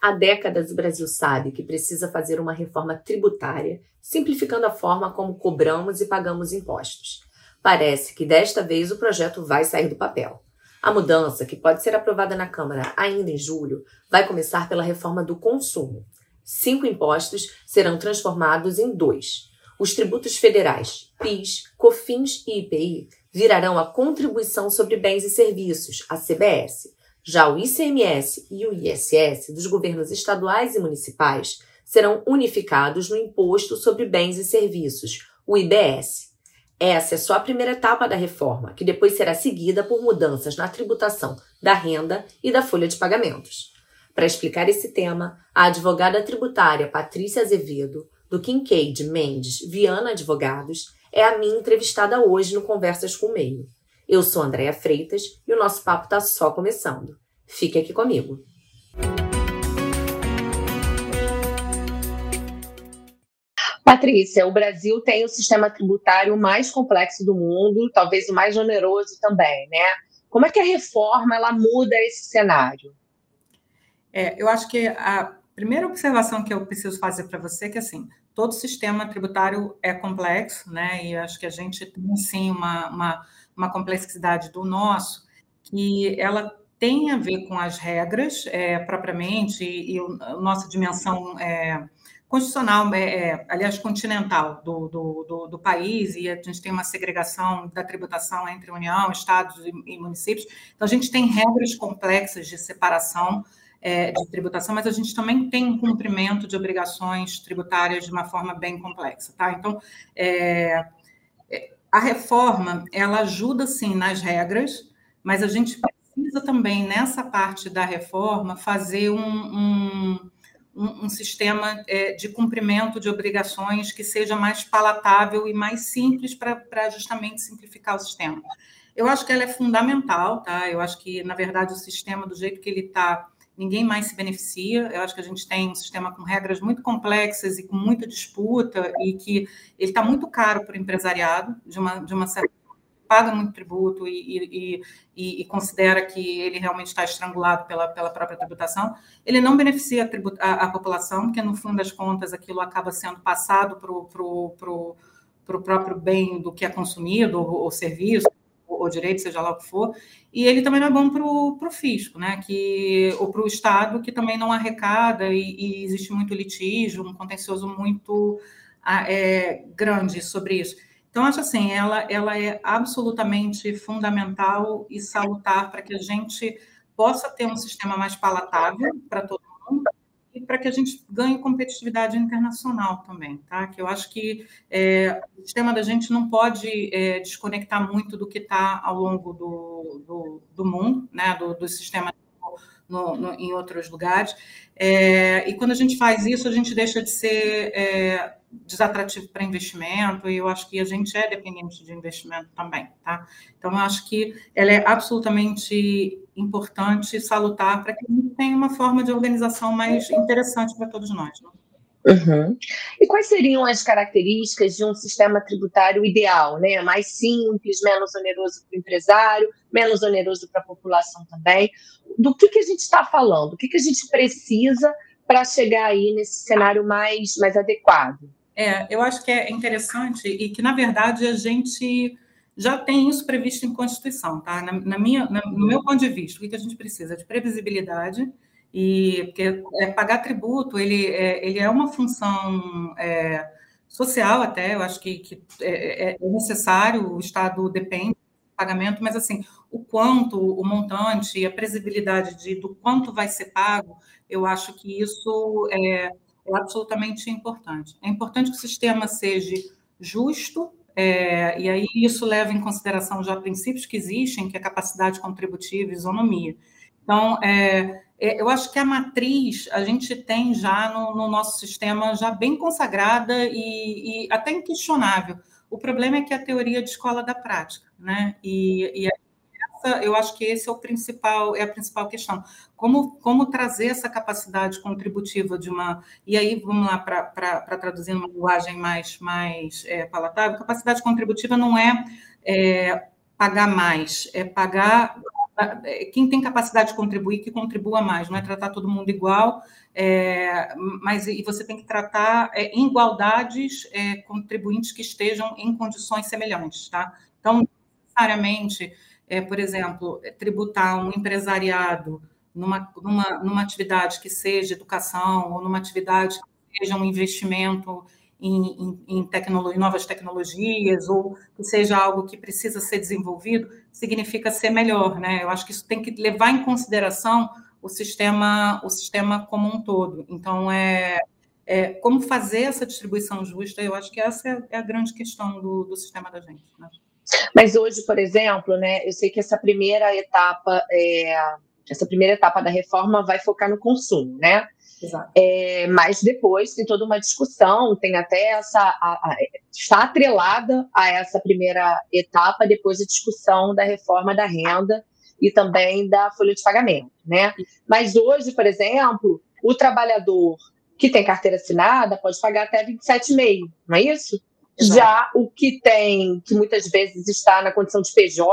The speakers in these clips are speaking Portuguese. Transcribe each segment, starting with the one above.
Há décadas o Brasil sabe que precisa fazer uma reforma tributária, simplificando a forma como cobramos e pagamos impostos. Parece que desta vez o projeto vai sair do papel. A mudança, que pode ser aprovada na Câmara ainda em julho, vai começar pela reforma do consumo. Cinco impostos serão transformados em dois. Os tributos federais, PIS, COFINS e IPI, virarão a Contribuição sobre Bens e Serviços, a CBS. Já o ICMS e o ISS dos governos estaduais e municipais serão unificados no Imposto sobre Bens e Serviços, o IBS. Essa é só a primeira etapa da reforma, que depois será seguida por mudanças na tributação da renda e da folha de pagamentos. Para explicar esse tema, a advogada tributária Patrícia Azevedo, do Kincaid Mendes Viana Advogados, é a minha entrevistada hoje no Conversas com o Meio. Eu sou Andréa Freitas e o nosso papo está só começando. Fique aqui comigo. Patrícia, o Brasil tem o sistema tributário mais complexo do mundo, talvez o mais oneroso também, né? Como é que a reforma ela muda esse cenário? É, eu acho que a primeira observação que eu preciso fazer para você é que assim todo sistema tributário é complexo, né? E acho que a gente tem sim uma, uma, uma complexidade do nosso que ela tem a ver com as regras é, propriamente e, e nossa dimensão é, constitucional, é, é, aliás, continental do, do, do, do, país, e a gente tem uma segregação da tributação entre União, Estados e, e municípios. Então, a gente tem regras complexas de separação é, de tributação, mas a gente também tem um cumprimento de obrigações tributárias de uma forma bem complexa. Tá? Então, é a reforma, ela ajuda, sim, nas regras, mas a gente precisa também, nessa parte da reforma, fazer um, um um, sistema é, de cumprimento de obrigações que seja mais palatável e mais simples para justamente simplificar o sistema. Eu acho que ela é fundamental, tá? Eu acho que, na verdade, o sistema, do jeito que ele está, ninguém mais se beneficia. Eu acho que a gente tem um sistema com regras muito complexas e com muita disputa e que ele está muito caro para o empresariado, de uma, de uma certa paga muito tributo e, e, e, considera que ele realmente está estrangulado pela, pela própria tributação, ele não beneficia a, tributa, a, a população, porque no fim das contas aquilo acaba sendo passado para o próprio bem do que é consumido, ou, ou serviço, ou, direito, seja lá o que for, e ele também não é bom para o fisco, né? que, ou para o Estado, que também não arrecada, e, e existe muito litígio, um contencioso muito é, grande sobre isso. Então, acho assim, ela, ela é absolutamente fundamental e salutar para que a gente possa ter um sistema mais palatável para todo e para que a gente ganhe competitividade internacional também, tá? Que eu acho que é, o sistema da gente não pode é, desconectar muito do que está ao longo do, do, do, mundo, né? Do, do sistema no, no, em outros lugares. É, e quando a gente faz isso, a gente deixa de ser é, desatrativo para investimento, e eu acho que a gente é dependente de investimento também, tá? Então, eu acho que ela é absolutamente importante e salutar para que a gente tenha uma forma de organização mais interessante para todos nós. Né? Uhum. E quais seriam as características de um sistema tributário ideal, né? Mais simples, menos oneroso para o empresário, menos oneroso para a população também. Do que, que a gente está falando? O que, que a gente precisa para chegar aí nesse cenário mais, mais adequado? É, eu acho que é interessante e que, na verdade, a gente já tem isso previsto em Constituição, tá? Na, na minha, na, no meu ponto de vista, o que a gente precisa? De previsibilidade, e porque é, pagar tributo, ele é, ele é uma função é, social até, eu acho que, que é, é, é necessário, o Estado depende do pagamento, mas assim, o quanto, o montante, a previsibilidade de, do quanto vai ser pago, eu acho que isso é é absolutamente importante. É importante que o sistema seja justo, é, e aí isso leva em consideração já princípios que existem, que é capacidade contributiva e isonomia. Então, é, eu acho que a matriz a gente tem já no, no nosso sistema já bem consagrada e, e, até inquestionável. O problema é que a teoria de escola da prática, né? E, e essa, eu acho que esse é o principal, é a principal questão. Como, como trazer essa capacidade contributiva de uma. E aí, vamos lá, para traduzir uma linguagem mais, mais é, palatável, capacidade contributiva não é, é pagar mais, é pagar é, quem tem capacidade de contribuir, que contribua mais, não é tratar todo mundo igual, é, mas e você tem que tratar é, igualdades é, contribuintes que estejam em condições semelhantes, tá? Então, necessariamente, é, por exemplo, tributar um empresariado numa, numa, numa atividade que seja educação ou numa atividade que seja um investimento em, em, em, novas tecnologias ou que seja algo que precisa ser desenvolvido, significa ser melhor, né? Eu acho que isso tem que levar em consideração o sistema, o sistema como um todo. Então, é, é como fazer essa distribuição justa, eu acho que essa é, é a grande questão do, do sistema da gente. Né? Mas hoje, por exemplo, né, eu sei que essa primeira etapa, é, essa primeira etapa da reforma vai focar no consumo, né? É, mas depois tem toda uma discussão, tem até essa. A, a, está atrelada a essa primeira etapa, depois a discussão da reforma da renda e também da folha de pagamento. Né? Mas hoje, por exemplo, o trabalhador que tem carteira assinada pode pagar até 27,5, não é isso? Exato. Já o que tem, que muitas vezes está na condição de PJ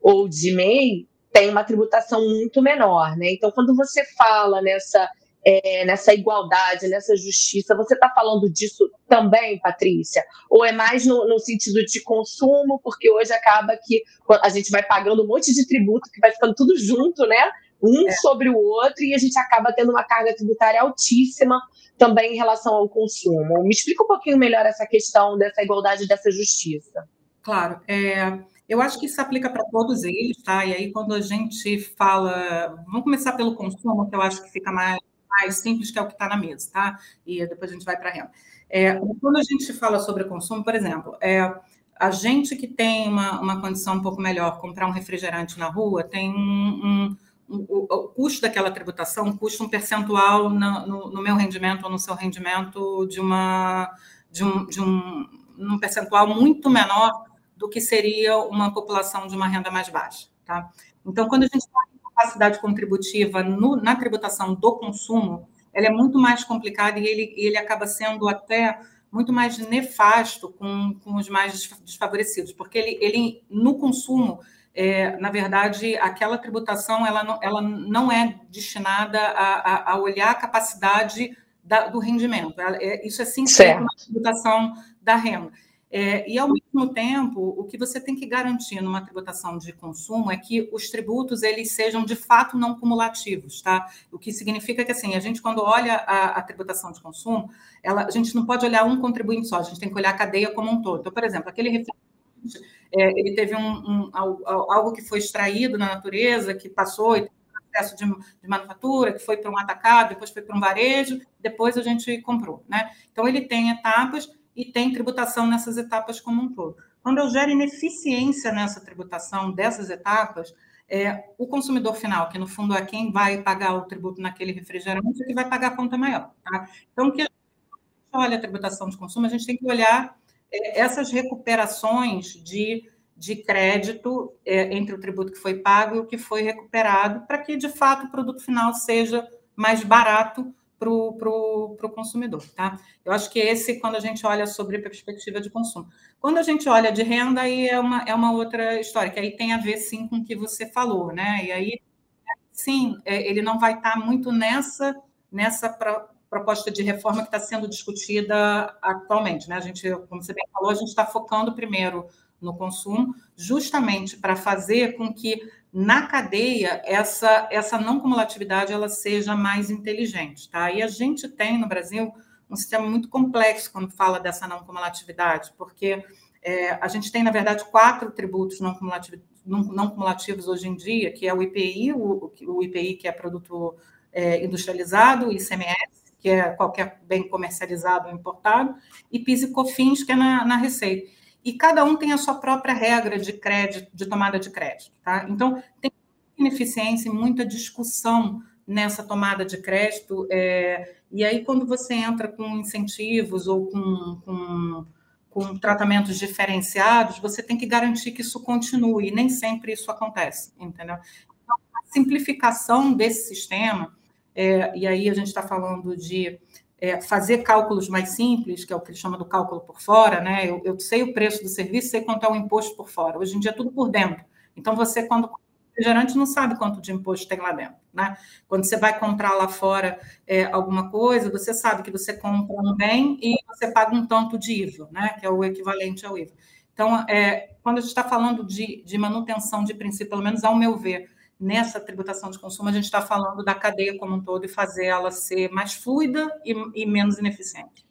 ou de MEI, tem uma tributação muito menor, né? Então, quando você fala nessa é, nessa igualdade, nessa justiça. Você está falando disso também, Patrícia? Ou é mais no, no, sentido de consumo, porque hoje acaba que a gente vai pagando um monte de tributo que vai ficando tudo junto, né? Um é. sobre o outro, e a gente acaba tendo uma carga tributária altíssima também em relação ao consumo. Me explica um pouquinho melhor essa questão dessa igualdade, dessa justiça. Claro, é, eu acho que isso aplica para todos eles, tá? E aí, quando a gente fala. Vamos começar pelo consumo, que eu acho que fica mais mais simples, que é o que está na mesa, tá? E depois a gente vai para a renda. É, quando a gente fala sobre consumo, por exemplo, é, a gente que tem uma, uma condição um pouco melhor, comprar um refrigerante na rua, tem um, um, o, o, custo daquela tributação custa um percentual no, no, no, meu rendimento ou no seu rendimento de uma de um, de um, um percentual muito menor do que seria uma população de uma renda mais baixa, tá? Então, quando a gente fala capacidade contributiva no, na tributação do consumo, ela é muito mais complicada e ele, ele acaba sendo até muito mais nefasto com, com os mais desfavorecidos, porque ele, ele no consumo, é, na verdade, aquela tributação ela não, ela não é destinada a, a, a olhar a capacidade da, do rendimento. É, isso é sim uma tributação da renda. É, e, ao mesmo tempo, o que você tem que garantir numa tributação de consumo é que os tributos eles sejam, de fato, não cumulativos. Tá? O que significa que, assim, a gente, quando olha a, a tributação de consumo, ela, a gente não pode olhar um contribuinte só, a gente tem que olhar a cadeia como um todo. Então, por exemplo, aquele refrigerante, é, ele teve um, um, algo que foi extraído na natureza, que passou e processo de, de, manufatura, que foi para um atacado, depois foi para um varejo, depois a gente comprou. Né? Então, ele tem etapas e tem tributação nessas etapas como um todo. Quando eu gero ineficiência nessa tributação dessas etapas, é, o consumidor final, que no fundo é quem vai pagar o tributo naquele refrigerante, é que vai pagar a conta maior. Tá? Então, que a gente olha a tributação de consumo, a gente tem que olhar é, essas recuperações de, de crédito é, entre o tributo que foi pago e o que foi recuperado, para que, de fato, o produto final seja mais barato para o consumidor, tá? Eu acho que esse, quando a gente olha sobre perspectiva de consumo. Quando a gente olha de renda, aí é uma, é uma outra história, que aí tem a ver, sim, com o que você falou, né? E aí, sim, é, ele não vai estar muito nessa, nessa proposta de reforma que está sendo discutida atualmente, né? A gente, como você bem falou, a gente está focando primeiro no consumo, justamente para fazer com que na cadeia essa essa não cumulatividade ela seja mais inteligente, tá? E a gente tem no Brasil um sistema muito complexo quando fala dessa não cumulatividade, porque é, a gente tem na verdade quatro tributos não cumulativos, não, cumulativos hoje em dia, que é o IPI, o, o IPI que é produto é, industrializado, o ICMS, que é qualquer bem comercializado ou importado, e PIS e COFINS, que é na, na receita e cada um tem a sua própria regra de crédito, de tomada de crédito, tá? Então, tem ineficiência e muita discussão nessa tomada de crédito, é, e aí quando você entra com incentivos ou com, com, com tratamentos diferenciados, você tem que garantir que isso continue, e nem sempre isso acontece, entendeu? Então, a simplificação desse sistema, é, e aí a gente está falando de é, fazer cálculos mais simples, que é o que ele chama do cálculo por fora, né? Eu, eu, sei o preço do serviço, sei quanto é o imposto por fora. Hoje em dia é tudo por dentro. Então, você, quando refrigerante não sabe quanto de imposto tem lá dentro. Né? Quando você vai comprar lá fora é, alguma coisa, você sabe que você compra um bem e você paga um tanto de IVA, né? que é o equivalente ao IVA. Então, é, quando a gente está falando de, de manutenção de princípio, pelo menos ao meu ver, nessa tributação de consumo, a gente está falando da cadeia como um todo e fazer ela ser mais fluida e, e menos ineficiente.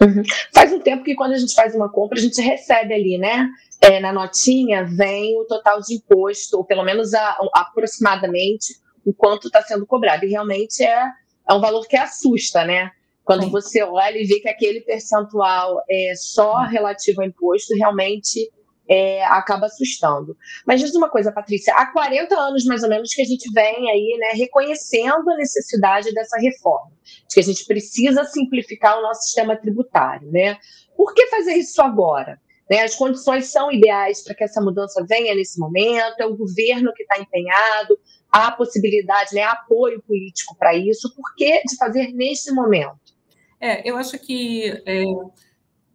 Uhum. Faz um tempo que quando a gente faz uma compra, a gente recebe ali, né? É, na notinha vem o total de imposto, ou pelo menos a, a, aproximadamente o quanto está sendo cobrado. E realmente é, é um valor que assusta, né? Quando Sim. você olha e vê que aquele percentual é só relativo ao imposto, realmente é, acaba assustando. Mas diz uma coisa, Patrícia, há 40 anos mais ou menos que a gente vem aí né, reconhecendo a necessidade dessa reforma, de que a gente precisa simplificar o nosso sistema tributário. Né? Por que fazer isso agora? Né, as condições são ideais para que essa mudança venha nesse momento, é o governo que está empenhado, há possibilidade, né, há apoio político para isso. Por que de fazer nesse momento? É, eu acho que é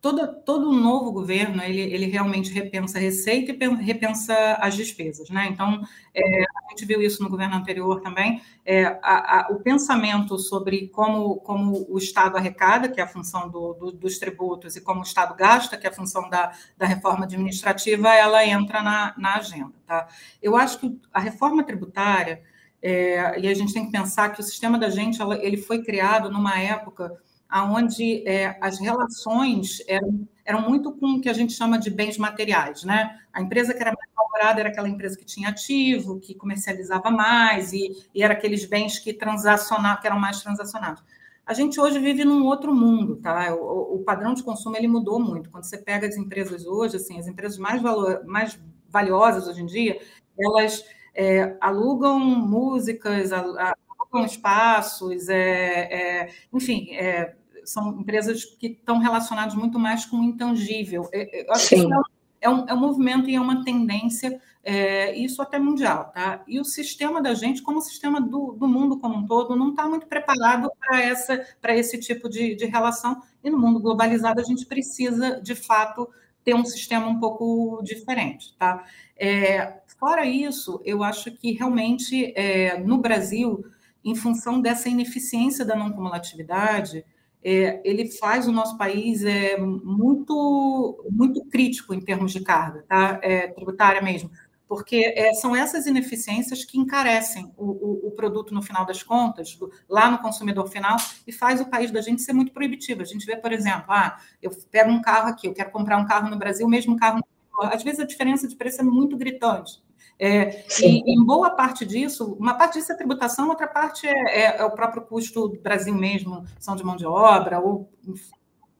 todo, todo novo governo ele, ele realmente repensa a receita e repensa as despesas, né? Então é, a gente viu isso no governo anterior também. É, a, a, o pensamento sobre como, como o Estado arrecada, que é a função do, do, dos tributos, e como o Estado gasta, que é a função da, da reforma administrativa, ela entra na, na agenda. Tá? Eu acho que a reforma tributária, é, e a gente tem que pensar que o sistema da gente ela, ele foi criado numa época onde é, as relações eram, eram muito com o que a gente chama de bens materiais. Né? A empresa que era mais valorada era aquela empresa que tinha ativo, que comercializava mais, e, e era aqueles bens que, transacionavam, que eram mais transacionados. A gente hoje vive num outro mundo, tá? O, o, padrão de consumo ele mudou muito. Quando você pega as empresas hoje, assim, as empresas mais, valor, mais valiosas hoje em dia, elas é, alugam músicas, alugam espaços, é, é, enfim, é, são empresas que estão relacionadas muito mais com o intangível. É, é, eu acho Sim. que é um, é um movimento e é uma tendência, é, isso até mundial, tá? E o sistema da gente, como o sistema do, do mundo como um todo, não está muito preparado para esse tipo de, de relação. E no mundo globalizado a gente precisa, de fato, ter um sistema um pouco diferente, tá? É, fora isso, eu acho que realmente é, no Brasil, em função dessa ineficiência da não cumulatividade, é, ele faz o nosso país é, muito, muito crítico em termos de carga tá? É, tributária mesmo, porque é, são essas ineficiências que encarecem o, o, o, produto no final das contas, do, lá no consumidor final, e faz o país da gente ser muito proibitivo. A gente vê, por exemplo, ah, eu pego um carro aqui, eu quero comprar um carro no Brasil, o mesmo carro às vezes a diferença de preço é muito gritante. É, e em boa parte disso, uma parte disso é tributação, outra parte é, é, é o próprio custo do Brasil mesmo, são de mão de obra, ou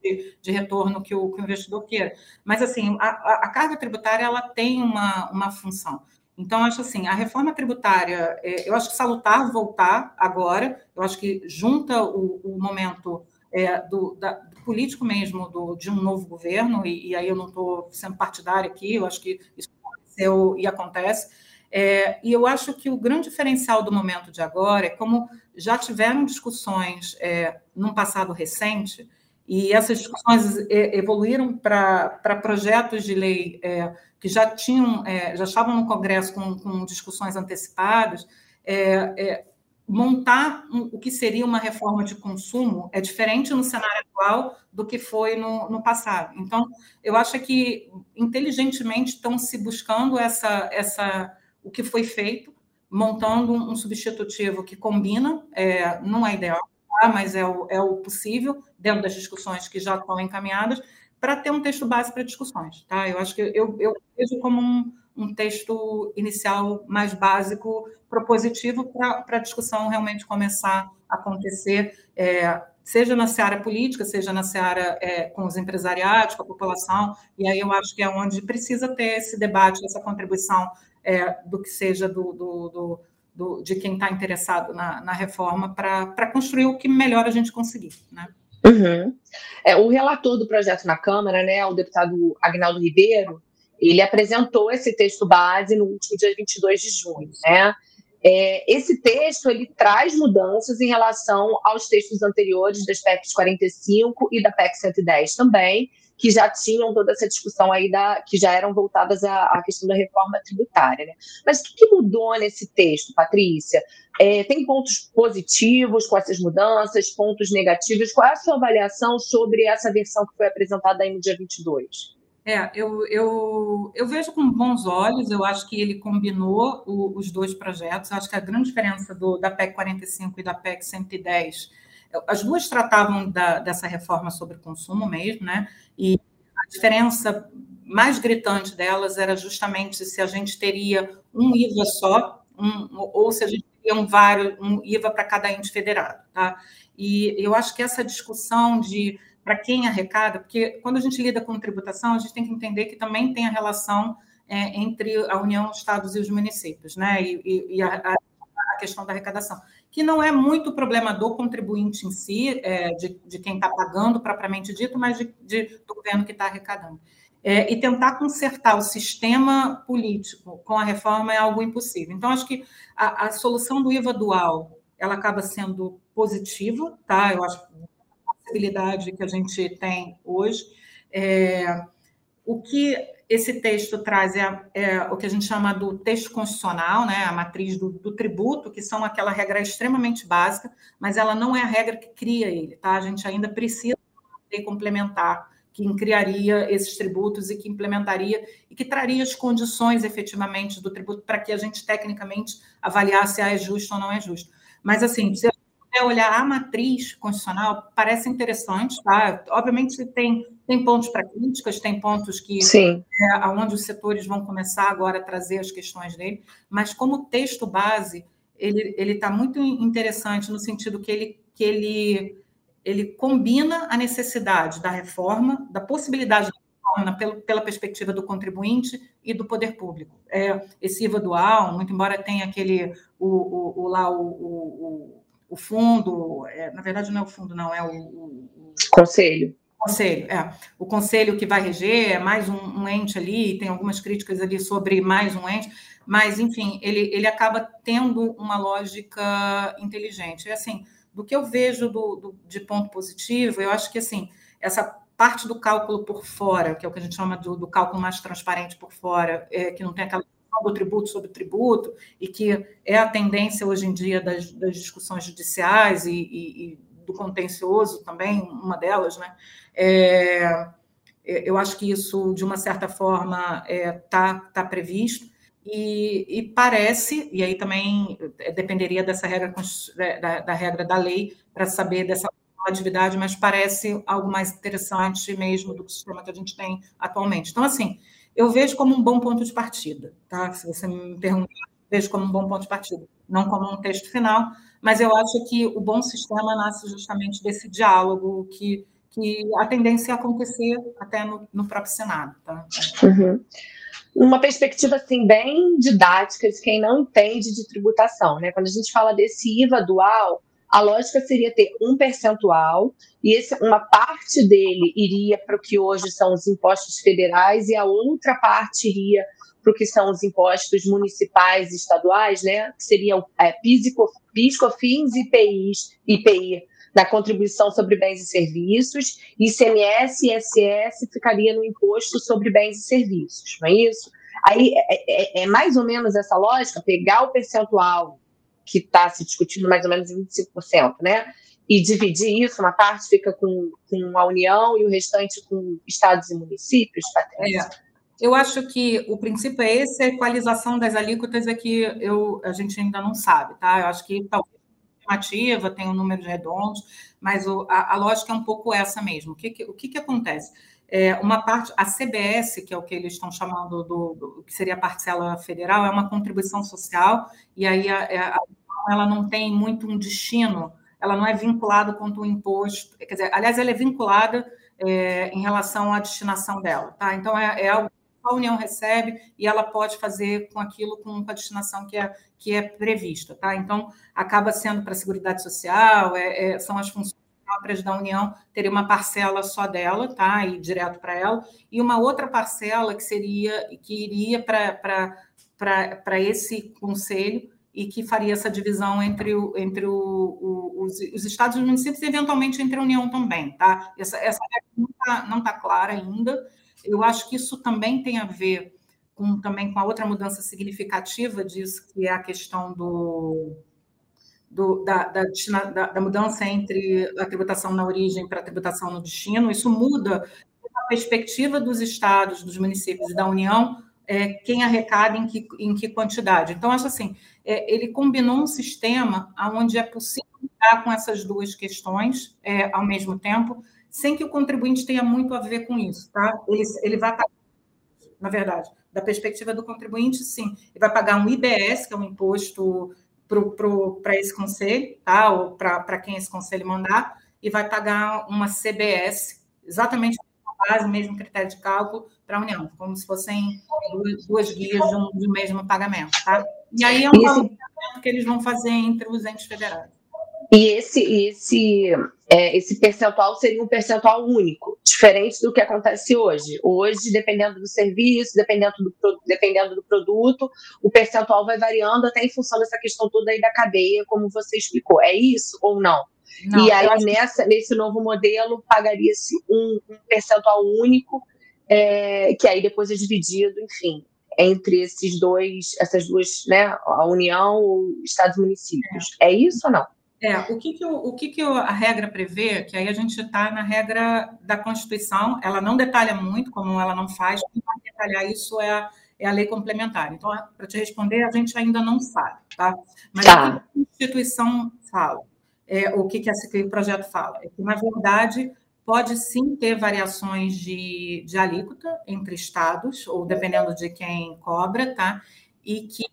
de, de retorno que o, que o, investidor queira. Mas, assim, a, a, carga tributária ela tem uma, uma função. Então, acho assim, a reforma tributária, é, eu acho que salutar voltar agora, eu acho que junta o, o momento é, do, da, do, político mesmo do, de um novo governo, e, e aí eu não estou sendo partidária aqui, eu acho que isso aconteceu e acontece. É, e eu acho que o grande diferencial do momento de agora é como já tiveram discussões é, num passado recente, e essas discussões é, evoluíram para projetos de lei é, que já tinham, é, já estavam no Congresso com, com discussões antecipadas. É, montar o que seria uma reforma de consumo é diferente no cenário atual do que foi no, no passado. Então, eu acho que inteligentemente estão se buscando essa, essa, o que foi feito, montando um substitutivo que combina, é, não é ideal, tá? mas é o, é o possível, dentro das discussões que já estão encaminhadas, para ter um texto base para discussões. Tá? Eu acho que eu, eu vejo como um, um texto inicial mais básico, propositivo, para a discussão realmente começar a acontecer, é, seja na seara política, seja na seara é, com os empresariados, com a população, e aí eu acho que é onde precisa ter esse debate, essa contribuição é, do que seja do, do, do, do de quem está interessado na, na reforma para construir o que melhor a gente conseguir. Né? Uhum. É, o relator do projeto na Câmara, né, o deputado Agnaldo Ribeiro, ele apresentou esse texto base no último dia 22 de junho, né? É, esse texto ele traz mudanças em relação aos textos anteriores das PECs 45 e da PEC 110 também, que já tinham toda essa discussão aí da que já eram voltadas à, à questão da reforma tributária. Né? Mas o que, que, mudou nesse texto, Patrícia? É, tem pontos positivos com essas mudanças, pontos negativos? Qual é a sua avaliação sobre essa versão que foi apresentada aí no dia 22? É, eu, eu, eu vejo com bons olhos, eu acho que ele combinou o, os dois projetos, eu acho que a grande diferença do, da PEC 45 e da PEC 110, as duas tratavam da, dessa reforma sobre consumo mesmo, né? E a diferença mais gritante delas era justamente se a gente teria um IVA só, um, ou se a gente teria um, vários, um IVA para cada ente federado, tá? E eu acho que essa discussão de para quem arrecada, porque quando a gente lida com tributação, a gente tem que entender que também tem a relação é, entre a União, os estados e os municípios, né? E, e, e a, a, questão da arrecadação, que não é muito problema do contribuinte em si, é, de, de, quem está pagando propriamente dito, mas de, de do governo que está arrecadando. É, e tentar consertar o sistema político com a reforma é algo impossível. Então, acho que a, a solução do IVA dual ela acaba sendo positiva, tá? Eu acho possibilidade que a gente tem hoje. É, o que esse texto traz é, é, o que a gente chama do texto constitucional, né, a matriz do, do, tributo, que são aquela regra extremamente básica, mas ela não é a regra que cria ele, tá? A gente ainda precisa ter complementar que criaria esses tributos e que implementaria e que traria as condições efetivamente do tributo para que a gente tecnicamente avaliasse se é justo ou não é justo. Mas assim, se é olhar a matriz constitucional, parece interessante, tá? Obviamente tem, tem pontos para críticas, tem pontos que Sim. é onde os setores vão começar agora a trazer as questões dele, mas como texto base, ele está muito interessante no sentido que ele, que ele, ele combina a necessidade da reforma, da possibilidade da reforma pela, pela perspectiva do contribuinte e do poder público. É, esse IVA dual, muito embora tenha aquele, o, o, o lá, o, o o fundo, é, na verdade não é o fundo, não, é o, o, conselho. Conselho, é. O conselho que vai reger é mais um, um, ente ali, tem algumas críticas ali sobre mais um ente, mas, enfim, ele, ele acaba tendo uma lógica inteligente. É assim, do que eu vejo do, do, de ponto positivo, eu acho que, assim, essa parte do cálculo por fora, que é o que a gente chama do, do cálculo mais transparente por fora, é, que não tem aquela do tributo sobre tributo, e que é a tendência hoje em dia das, das discussões judiciais e, e, e, do contencioso também, uma delas, né? É, é eu acho que isso, de uma certa forma, está é, tá, tá previsto. E, e, parece, e aí também dependeria dessa regra da, da regra da lei para saber dessa atividade, mas parece algo mais interessante mesmo do que o sistema que a gente tem atualmente. Então, assim, eu vejo como um bom ponto de partida, tá? Se você me perguntar, vejo como um bom ponto de partida, não como um texto final, mas eu acho que o bom sistema nasce justamente desse diálogo que, que a tendência é acontecer até no, no próprio Senado, tá? Uhum. Uma perspectiva assim bem didática de quem não entende de tributação, né? Quando a gente fala desse IVA dual, a lógica seria ter um percentual e esse, uma parte dele iria para o que hoje são os impostos federais e a outra parte iria para o que são os impostos municipais e estaduais, né? Que seriam é, PIS, PIS, COFINS e IPIs, IPI na contribuição sobre bens e serviços, ICMS e ISS ficaria no imposto sobre bens e serviços, não é isso? Aí é, é, é mais ou menos essa lógica, pegar o percentual que está se discutindo mais ou menos em 25%, né? E dividir isso, uma parte fica com, com a União e o restante com estados e municípios, Patrícia? É. Eu acho que o princípio é esse, a equalização das alíquotas é que eu, a gente ainda não sabe, tá? Eu acho que talvez estimativa, tem um número redondos, mas o, a, a, lógica é um pouco essa mesmo. O que, que o que, que acontece? É, uma parte, a CBS, que é o que eles estão chamando do, do que seria a parcela federal, é uma contribuição social, e aí a, é, a, ela não tem muito um destino, ela não é vinculada quanto o imposto, quer dizer, aliás, ela é vinculada é, em relação à destinação dela, tá? Então, é, é algo que a União recebe e ela pode fazer com aquilo com a destinação que é, que é prevista, tá? Então, acaba sendo para a Seguridade Social, é, é, são as funções próprias da União teria uma parcela só dela, tá? E direto para ela, e uma outra parcela que seria que iria para esse conselho e que faria essa divisão entre, o, entre o, o, os, os, estados e os municípios e, eventualmente, entre a União também. Tá? Essa, essa não está tá clara ainda. Eu acho que isso também tem a ver com, também com a outra mudança significativa disso, que é a questão do, do da, da, da, da, mudança entre a tributação na origem para a tributação no destino. Isso muda a perspectiva dos estados, dos municípios e da União é, quem arrecada em que, em que quantidade. Então, acho assim, é, ele combinou um sistema onde é possível lidar com essas duas questões é, ao mesmo tempo, sem que o contribuinte tenha muito a ver com isso, tá? Ele, ele vai pagar, na verdade, da perspectiva do contribuinte, sim, ele vai pagar um IBS, que é um imposto para esse conselho, tá? Ou para quem esse conselho mandar, e vai pagar uma CBS, exatamente base, mesmo critério de cálculo para a União, como se fossem duas, duas guias de um, de um, mesmo pagamento, tá? E aí é um pagamento que eles vão fazer entre os entes federados. E esse, esse, é, esse percentual seria um percentual único, diferente do que acontece hoje. Hoje, dependendo do serviço, dependendo do, dependendo do produto, o percentual vai variando até em função dessa questão toda aí da cadeia, como você explicou. É isso ou não? Não, e aí, nessa, nesse novo modelo, pagaria-se um, um, percentual único, é, que aí depois é dividido, enfim, entre esses dois, essas duas, né, a União, Estados e municípios. É, é isso ou não? É, o que, que, o, o que, que a regra prevê, que aí a gente está na regra da Constituição, ela não detalha muito, como ela não faz, quem vai detalhar isso é a, é a lei complementar. Então, para te responder, a gente ainda não sabe, tá? Mas tá. a Constituição fala é, o que, que esse projeto fala? É que, na verdade, pode sim ter variações de, de alíquota entre estados, ou dependendo de quem cobra, tá? E que,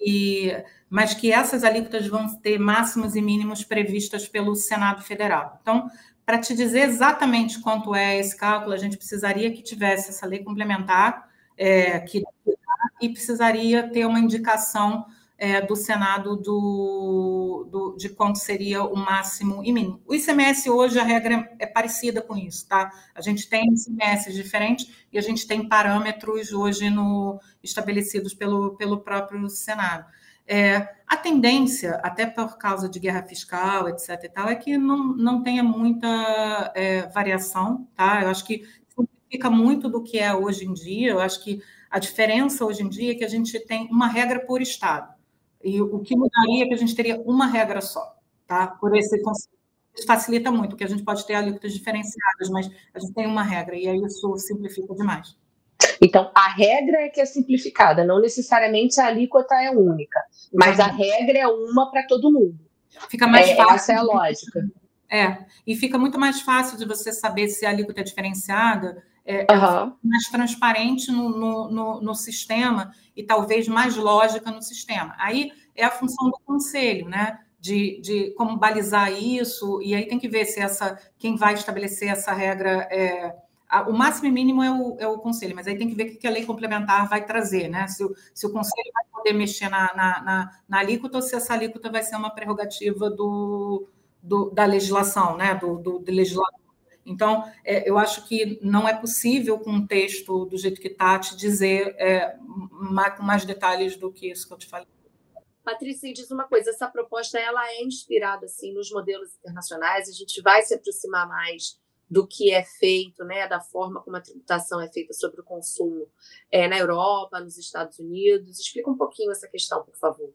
e, mas que essas alíquotas vão ter máximos e mínimos previstas pelo Senado Federal. Então, para te dizer exatamente quanto é esse cálculo, a gente precisaria que tivesse essa lei complementar, é, que, e precisaria ter uma indicação é, do Senado do, do, de quanto seria o máximo e mínimo. O ICMS hoje, a regra é parecida com isso, tá? A gente tem ICMS diferentes e a gente tem parâmetros hoje no, estabelecidos pelo, pelo próprio Senado. É, a tendência, até por causa de guerra fiscal, etc. e tal, é que não, não tenha muita é, variação, tá? Eu acho que fica muito do que é hoje em dia. Eu acho que a diferença hoje em dia é que a gente tem uma regra por estado. E o que mudaria é que a gente teria uma regra só, tá? Por esse conceito. Isso facilita muito, porque a gente pode ter alíquotas diferenciadas, mas a gente tem uma regra, e aí isso simplifica demais. Então, a regra é que é simplificada, não necessariamente a alíquota é única, mas a regra é uma para todo mundo. Fica mais é, fácil. Essa é a lógica. É, e fica muito mais fácil de você saber se a alíquota é diferenciada é, uhum. mais transparente no, no, no, no, sistema e talvez mais lógica no sistema. Aí é a função do conselho, né? De, de como balizar isso, e aí tem que ver se essa quem vai estabelecer essa regra é. O máximo e mínimo é o, é o conselho, mas aí tem que ver o que a lei complementar vai trazer, né? Se o, se o conselho vai poder mexer na, na, na, na alíquota ou se essa alíquota vai ser uma prerrogativa do, do da legislação, né? Do, do, do legislador. Então, é, eu acho que não é possível, com um texto do jeito que está, te dizer é, mais, com mais detalhes do que isso que eu te falei. Patrícia, diz uma coisa: essa proposta ela é inspirada assim nos modelos internacionais. A gente vai se aproximar mais do que é feito, né, da forma como a tributação é feita sobre o consumo é, na Europa, nos Estados Unidos. Explica um pouquinho essa questão, por favor.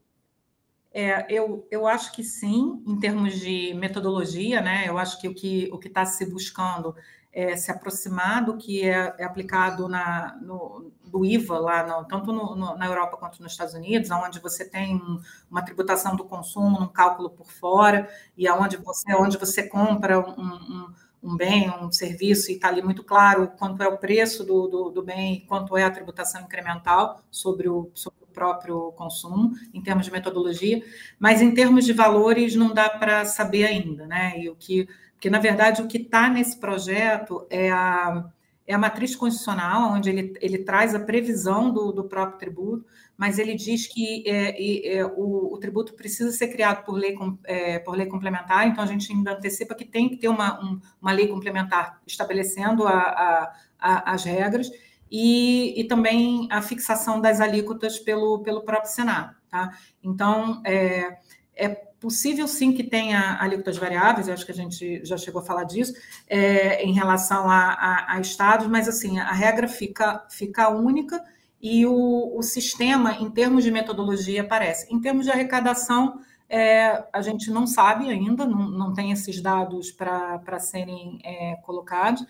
É, eu, eu acho que sim, em termos de metodologia, né? Eu acho que o que o está se buscando é se aproximar do que é, é aplicado na, no, do IVA lá, no, tanto no, no, na Europa quanto nos Estados Unidos, onde você tem uma tributação do consumo, um cálculo por fora, e aonde você, onde você compra um, um, um bem, um serviço, e está ali muito claro quanto é o preço do, do, do bem e quanto é a tributação incremental sobre o, sobre próprio consumo, em termos de metodologia, mas em termos de valores não dá para saber ainda, né? E o que, porque na verdade o que está nesse projeto é a, é a matriz constitucional, onde ele, ele traz a previsão do, do próprio tributo, mas ele diz que é, é, o, o, tributo precisa ser criado por lei, é, por lei complementar, então a gente ainda antecipa que tem que ter uma, um, uma lei complementar estabelecendo a, a, a, as regras, e, e também a fixação das alíquotas pelo, pelo próprio Senado. Tá? Então, é, é possível sim que tenha alíquotas variáveis, acho que a gente já chegou a falar disso, é, em relação a, a, a, estados, mas assim, a regra fica, fica única e o, o sistema, em termos de metodologia, aparece. Em termos de arrecadação, é, a gente não sabe ainda, não, não tem esses dados para serem é, colocados.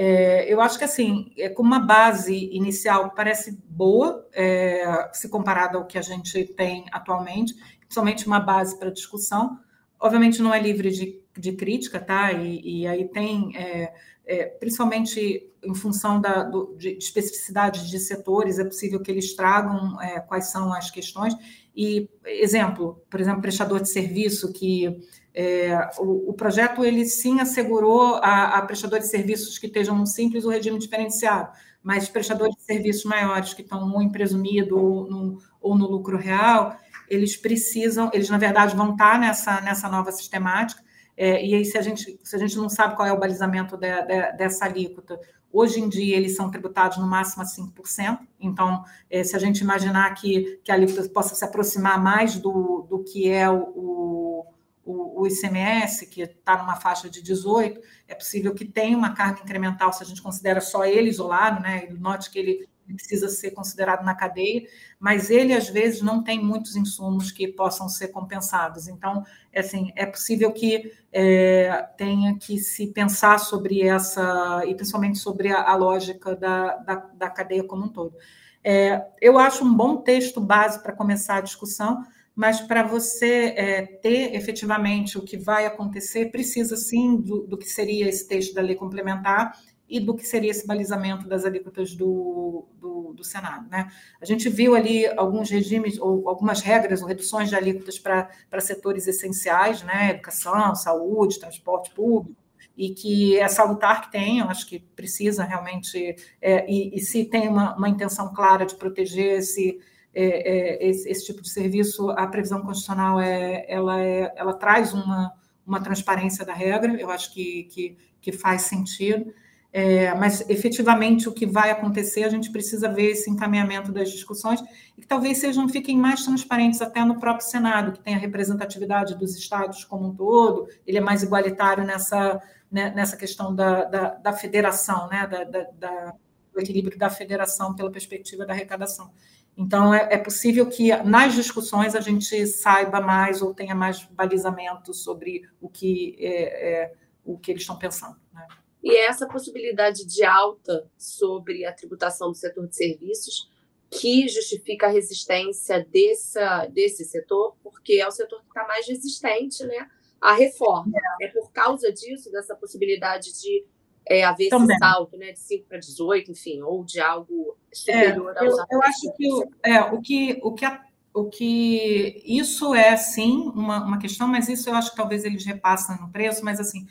É, eu acho que assim, é, com uma base inicial parece boa, é, se comparada ao que a gente tem atualmente, somente uma base para discussão. Obviamente não é livre de, de crítica, tá? E, e aí tem, é, é, principalmente em função da, do, de especificidades de setores, é possível que eles tragam é, quais são as questões. E, exemplo, por exemplo, prestador de serviço, que é, o, o, projeto ele sim assegurou a, a prestadores de serviços que estejam simples o regime diferenciado, mas prestadores de serviços maiores que estão em presumido ou no, ou no lucro real, eles precisam, eles na verdade vão estar nessa, nessa nova sistemática, é, e aí se a, gente, se a gente não sabe qual é o balizamento de, de, dessa alíquota, hoje em dia eles são tributados no máximo a 5%, então é, se a gente imaginar que, que a alíquota possa se aproximar mais do, do que é o, o, o ICMS, que está numa faixa de 18, é possível que tenha uma carga incremental se a gente considera só ele isolado, né? Note que ele precisa ser considerado na cadeia, mas ele às vezes não tem muitos insumos que possam ser compensados. Então, é assim, é possível que é, tenha que se pensar sobre essa, e principalmente sobre a, a lógica da, da, da, cadeia como um todo. É, eu acho um bom texto base para começar a discussão, mas para você é, ter efetivamente o que vai acontecer, precisa sim do, do que seria esse texto da lei complementar e do que seria esse balizamento das alíquotas do, do, do, Senado. Né? A gente viu ali alguns regimes ou algumas regras ou reduções de alíquotas para setores essenciais, né? educação, saúde, transporte público, e que é salutar que tem, eu acho que precisa realmente, é, e, e, se tem uma, uma, intenção clara de proteger esse, é, é, esse, esse, tipo de serviço, a previsão constitucional é, ela, é, ela traz uma, uma transparência da regra, eu acho que, que, que faz sentido. É, mas efetivamente o que vai acontecer, a gente precisa ver esse encaminhamento das discussões e que talvez sejam fiquem mais transparentes até no próprio Senado, que tem a representatividade dos estados como um todo, ele é mais igualitário nessa, né, nessa questão da, da, da federação, né, da, da, do equilíbrio da federação pela perspectiva da arrecadação. Então, é, é possível que nas discussões a gente saiba mais ou tenha mais balizamento sobre o que, é, é o que eles estão pensando. Né? E é essa possibilidade de alta sobre a tributação do setor de serviços que justifica a resistência dessa, desse setor, porque é o setor que está mais resistente né, à reforma. É. por causa disso, dessa possibilidade de é, haver Também. esse salto né, de 5 para 18, enfim, ou de algo superior é, eu, eu acho que, é, o que o que a, o que isso é sim uma, uma questão, mas isso eu acho que talvez eles repassam no preço, mas assim,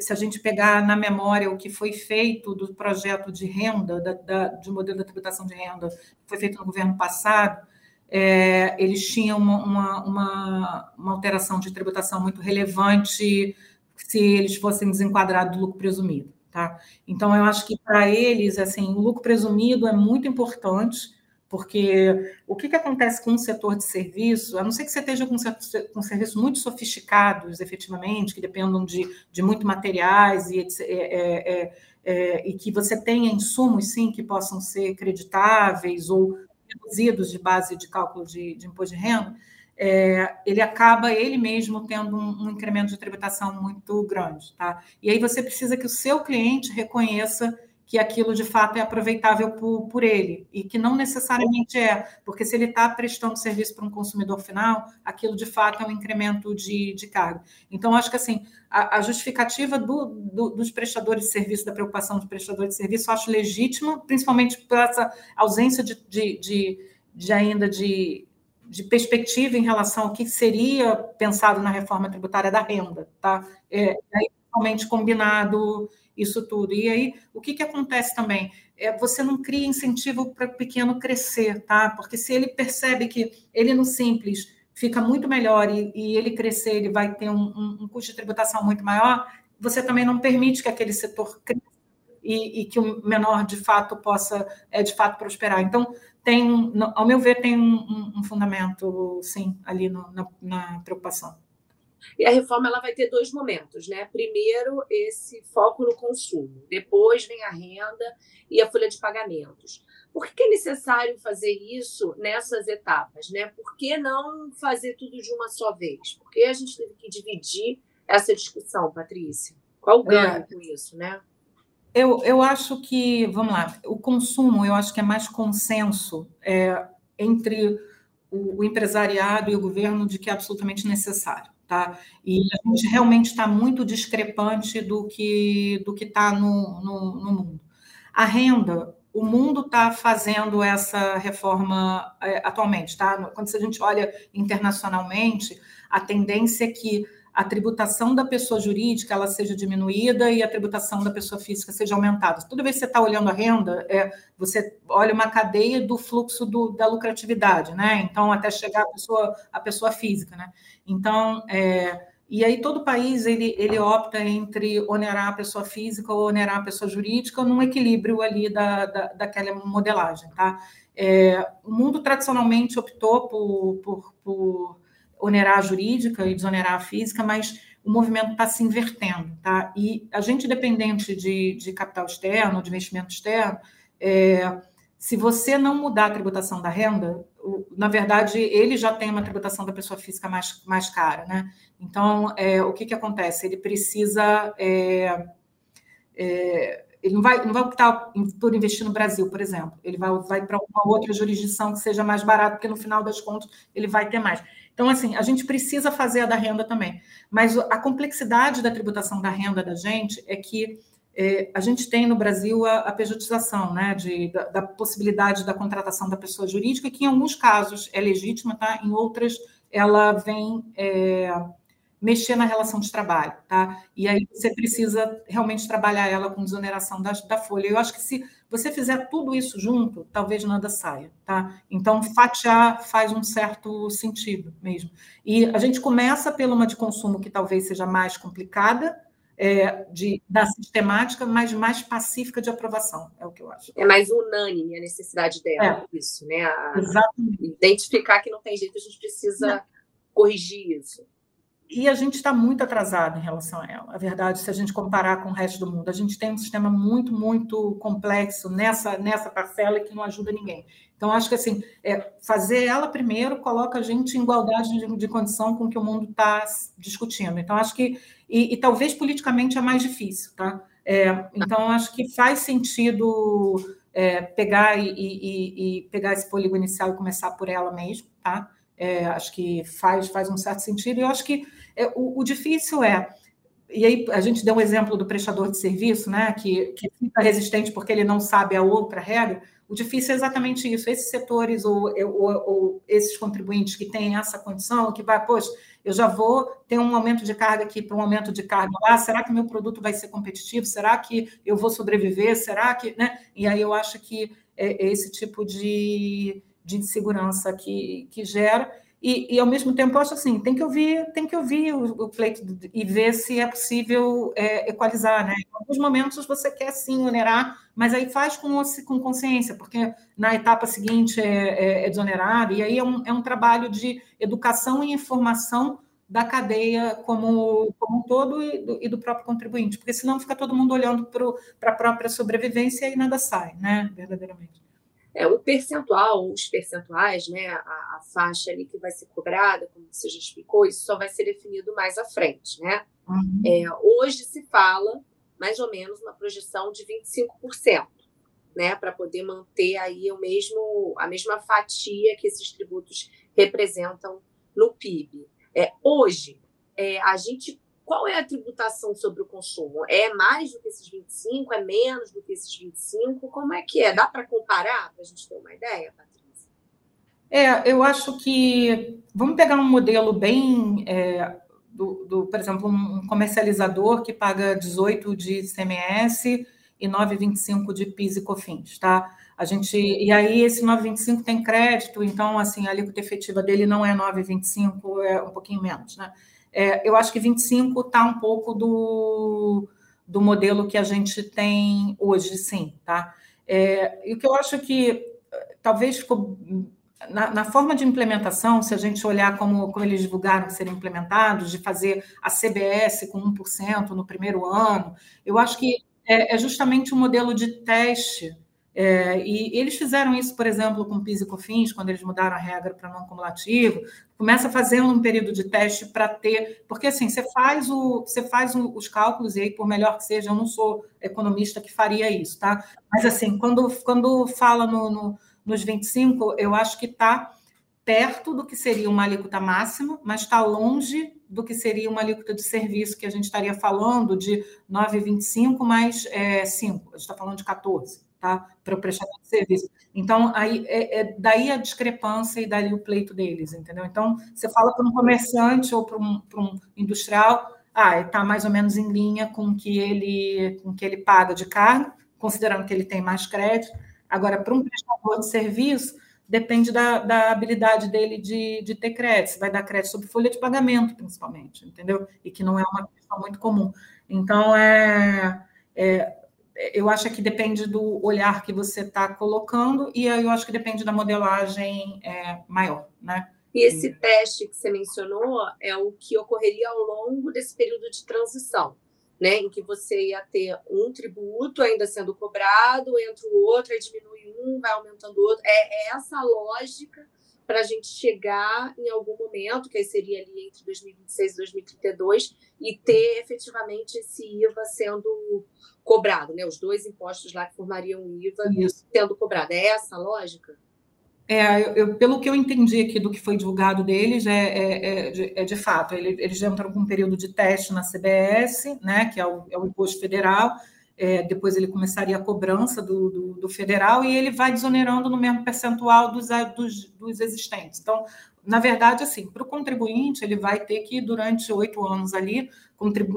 se a gente pegar na memória o que foi feito do projeto de renda, da, da, de modelo da tributação de renda, que foi feito no governo passado, é, eles tinham uma, uma, uma, uma, alteração de tributação muito relevante se eles fossem desenquadrados do lucro presumido. Tá? Então, eu acho que para eles, assim, o lucro presumido é muito importante, porque o que, que acontece com o setor de serviço, a não ser que você esteja com, com serviços muito sofisticados, efetivamente, que dependam de, de muito materiais e, é, é, é, é, e que você tenha insumos, sim, que possam ser creditáveis ou reduzidos de base de cálculo de, de imposto de renda, é, ele acaba ele mesmo tendo um, um, incremento de tributação muito grande. Tá? E aí você precisa que o seu cliente reconheça que aquilo de fato é aproveitável por, por ele, e que não necessariamente é, porque se ele está prestando serviço para um consumidor final, aquilo de fato é um incremento de, de carga. Então, acho que assim, a, a justificativa do, do, dos prestadores de serviço, da preocupação dos prestadores de serviço, eu acho legítima, principalmente por essa ausência de, de, de, de ainda de, de perspectiva em relação ao que seria pensado na reforma tributária da renda, tá? É, é principalmente combinado isso tudo. E aí, o que, que acontece também? É, você não cria incentivo para o pequeno crescer, tá? Porque se ele percebe que ele no simples fica muito melhor e, e ele crescer, ele vai ter um, um, um, custo de tributação muito maior, você também não permite que aquele setor cresça e, e, que o menor de fato possa é, de fato prosperar. Então, tem, ao meu ver, tem um, um fundamento, sim, ali no, na, na preocupação. E a reforma ela vai ter dois momentos, né? Primeiro, esse foco no consumo, depois vem a renda e a folha de pagamentos. Por que é necessário fazer isso nessas etapas, né? Por que não fazer tudo de uma só vez? Por que a gente teve que dividir essa discussão, Patrícia? Qual o ganho é. com isso, né? Eu, eu acho que, vamos lá, o consumo, eu acho que é mais consenso é, entre o, o empresariado e o governo de que é absolutamente necessário. Tá? E a gente realmente está muito discrepante do que do está no, no, no, mundo. A renda, o mundo está fazendo essa reforma é, atualmente, tá? Quando a gente olha internacionalmente, a tendência é que a tributação da pessoa jurídica ela seja diminuída e a tributação da pessoa física seja aumentada. Toda vez que você está olhando a renda, é, você olha uma cadeia do fluxo do, da lucratividade, né? Então, até chegar a pessoa, a pessoa física, né? Então, é, e aí todo país ele, ele opta entre onerar a pessoa física ou onerar a pessoa jurídica num equilíbrio ali da, da, daquela modelagem, tá? É, o mundo tradicionalmente optou por, por, por onerar a jurídica e desonerar a física, mas o movimento está se invertendo, tá? E a gente, dependente de, de capital externo, de investimento externo, é, se você não mudar a tributação da renda, na verdade, ele já tem uma tributação da pessoa física mais, mais cara, né? Então, é, o que, que acontece? Ele precisa. É, é ele não vai, não vai optar por investir no Brasil, por exemplo. Ele vai, vai para uma outra jurisdição que seja mais barato, porque no final das contas ele vai ter mais. Então, assim, a gente precisa fazer a da renda também. Mas a complexidade da tributação da renda da gente é que é, a gente tem no Brasil a, a pejotização, né, de, da, da, possibilidade da contratação da pessoa jurídica, que em alguns casos é legítima, tá? Em outras ela vem é, mexer na relação de trabalho, tá? E aí você precisa realmente trabalhar ela com desoneração da, da folha. Eu acho que se você fizer tudo isso junto, talvez nada saia, tá? Então, fatiar faz um certo sentido mesmo. E a gente começa pela uma de consumo que talvez seja mais complicada, é, de, da sistemática, mas mais pacífica de aprovação, é o que eu acho. É mais unânime a necessidade dela, é. isso, né? A, Exatamente. Identificar que não tem jeito, a gente precisa não. corrigir isso. E a gente está muito atrasado em relação a ela. A verdade, se a gente comparar com o resto do mundo, a gente tem um sistema muito, muito complexo nessa, nessa parcela que não ajuda ninguém. Então, acho que assim, é, fazer ela primeiro coloca a gente em igualdade de, de condição com o que o mundo está discutindo. Então, acho que, e, e, talvez politicamente é mais difícil, tá? É, então, acho que faz sentido é, pegar e, e, e, pegar esse polígono inicial e começar por ela mesmo, tá? É, acho que faz, faz um certo sentido. E eu acho que é, o, o, difícil é. E aí a gente deu um exemplo do prestador de serviço, né? Que, que fica resistente porque ele não sabe a outra regra. O difícil é exatamente isso. Esses setores ou, ou, ou esses contribuintes que têm essa condição, que vai, poxa, eu já vou ter um aumento de carga aqui para um aumento de carga lá, será que meu produto vai ser competitivo? Será que eu vou sobreviver? Será que. Né? E aí eu acho que é esse tipo de, de insegurança que, que gera. E, e, ao mesmo tempo, acho assim, tem que ouvir, tem que ouvir o, o pleito e ver se é possível é, equalizar, né? Em alguns momentos você quer sim onerar, mas aí faz com, com consciência, porque na etapa seguinte é, é, é desonerado, e aí é um, é um trabalho de educação e informação da cadeia como, como um todo e do, e do próprio contribuinte, porque senão fica todo mundo olhando para a própria sobrevivência e nada sai, né? Verdadeiramente. É, o percentual, os percentuais, né, a, a, faixa ali que vai ser cobrada, como você já explicou, isso só vai ser definido mais à frente, né? Uhum. É, hoje se fala mais ou menos uma projeção de 25%, né, para poder manter aí o mesmo, a mesma fatia que esses tributos representam no PIB. É, hoje, é, a gente qual é a tributação sobre o consumo? É mais do que esses 25? É menos do que esses 25? Como é que é? Dá para comparar para a gente ter uma ideia, Patrícia? É, eu acho que vamos pegar um modelo bem é, do, do, por exemplo, um comercializador que paga 18 de CMS e 9,25 de PIS e COFINS, tá? A gente e aí esse 9,25 tem crédito, então assim a alíquota efetiva dele não é 9,25, é um pouquinho menos, né? É, eu acho que 25 está um pouco do, do modelo que a gente tem hoje, sim, tá? É, e o que eu acho que talvez ficou na, na, forma de implementação, se a gente olhar como, como eles divulgaram seriam implementados, de fazer a CBS com 1% no primeiro ano, eu acho que é, é justamente um modelo de teste é, e eles fizeram isso, por exemplo, com PIS e COFINS, quando eles mudaram a regra para não cumulativo. Começa fazendo um período de teste para ter, porque assim você faz o, você faz os cálculos e aí por melhor que seja, eu não sou economista que faria isso, tá? Mas assim, quando quando fala no, no nos 25, eu acho que está perto do que seria uma alíquota máxima, mas está longe do que seria uma alíquota de serviço que a gente estaria falando de 9,25 mais é, 5. A gente está falando de 14 tá? para o prestador de serviço. Então, aí é, é, daí a discrepância e daí o pleito deles, entendeu? Então, você fala para um comerciante ou para um, um industrial, ah, está mais ou menos em linha com o que ele, com que ele paga de carne, considerando que ele tem mais crédito. Agora, para um prestador de serviço, depende da, da habilidade dele de, de ter crédito. Você vai dar crédito sobre folha de pagamento, principalmente, entendeu? E que não é uma questão muito comum. Então, é, é eu acho que depende do olhar que você está colocando, e aí eu acho que depende da modelagem é, maior, né? E esse teste que você mencionou é o que ocorreria ao longo desse período de transição, né? Em que você ia ter um tributo ainda sendo cobrado, entra o outro, aí diminui um, vai aumentando o outro. É, é essa lógica para a gente chegar em algum momento, que aí seria ali entre 2026 e 2032, e ter efetivamente esse IVA sendo cobrado, né? Os dois impostos lá que formariam o IVA Isso. sendo cobrado. É essa a lógica? É, eu, eu, pelo que eu entendi aqui do que foi divulgado deles, é, é, é, de, é de, fato, ele, eles entram com um período de teste na CBS, né, que é o, é o imposto federal, é, depois ele começaria a cobrança do, do, do, federal e ele vai desonerando no mesmo percentual dos, dos, dos existentes. Então, na verdade, assim, para o contribuinte, ele vai ter que, durante oito anos ali,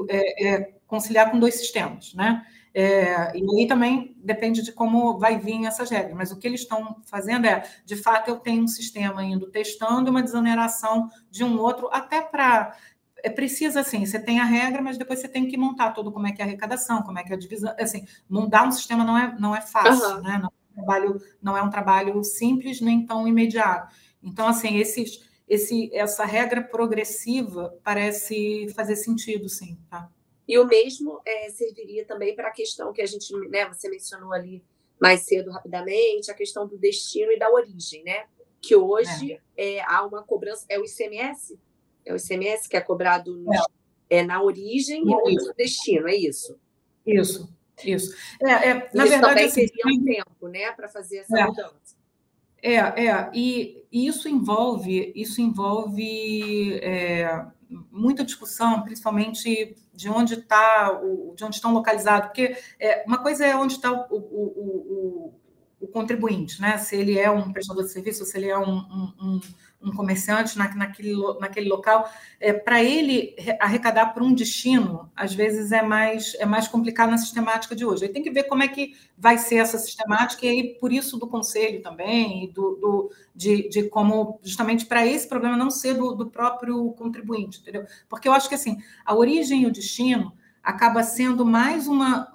é, é, conciliar com dois sistemas, né? É, e aí também depende de como vai vir essas regras, mas o que eles estão fazendo é, de fato, eu tenho um sistema indo testando uma desoneração de um outro, até para é preciso assim, você tem a regra, mas depois você tem que montar todo como é que é a arrecadação, como é que é a divisão, assim, mudar um sistema não é não é fácil, uhum. né? Não é, um trabalho, não é um trabalho simples nem tão imediato. Então, assim, esses, esse, essa regra progressiva parece fazer sentido, sim, tá? E o mesmo é, serviria também para a questão que a gente, né, você mencionou ali mais cedo, rapidamente, a questão do destino e da origem, né? Que hoje é. É, há uma cobrança, é o ICMS? É o ICMS que é cobrado no, é. é. na origem e no destino, é isso? Isso, isso. É, é, na isso verdade, também assim, teria um tempo, né, para fazer essa é. mudança. É, é, e, e, isso envolve, isso envolve é, muita discussão, principalmente de onde está, de onde estão localizados, porque é, uma coisa é onde está o, o, o, o, contribuinte, né? Se ele é um prestador de serviço, se ele é um, um, um um comerciante na, naquele, naquele local, é, para ele arrecadar para um destino, às vezes é mais, é mais complicado na sistemática de hoje. Aí tem que ver como é que vai ser essa sistemática, e aí por isso do conselho também, do, do de, de como, justamente para esse problema não ser do, do próprio contribuinte, entendeu? Porque eu acho que assim, a origem e o destino acaba sendo mais uma.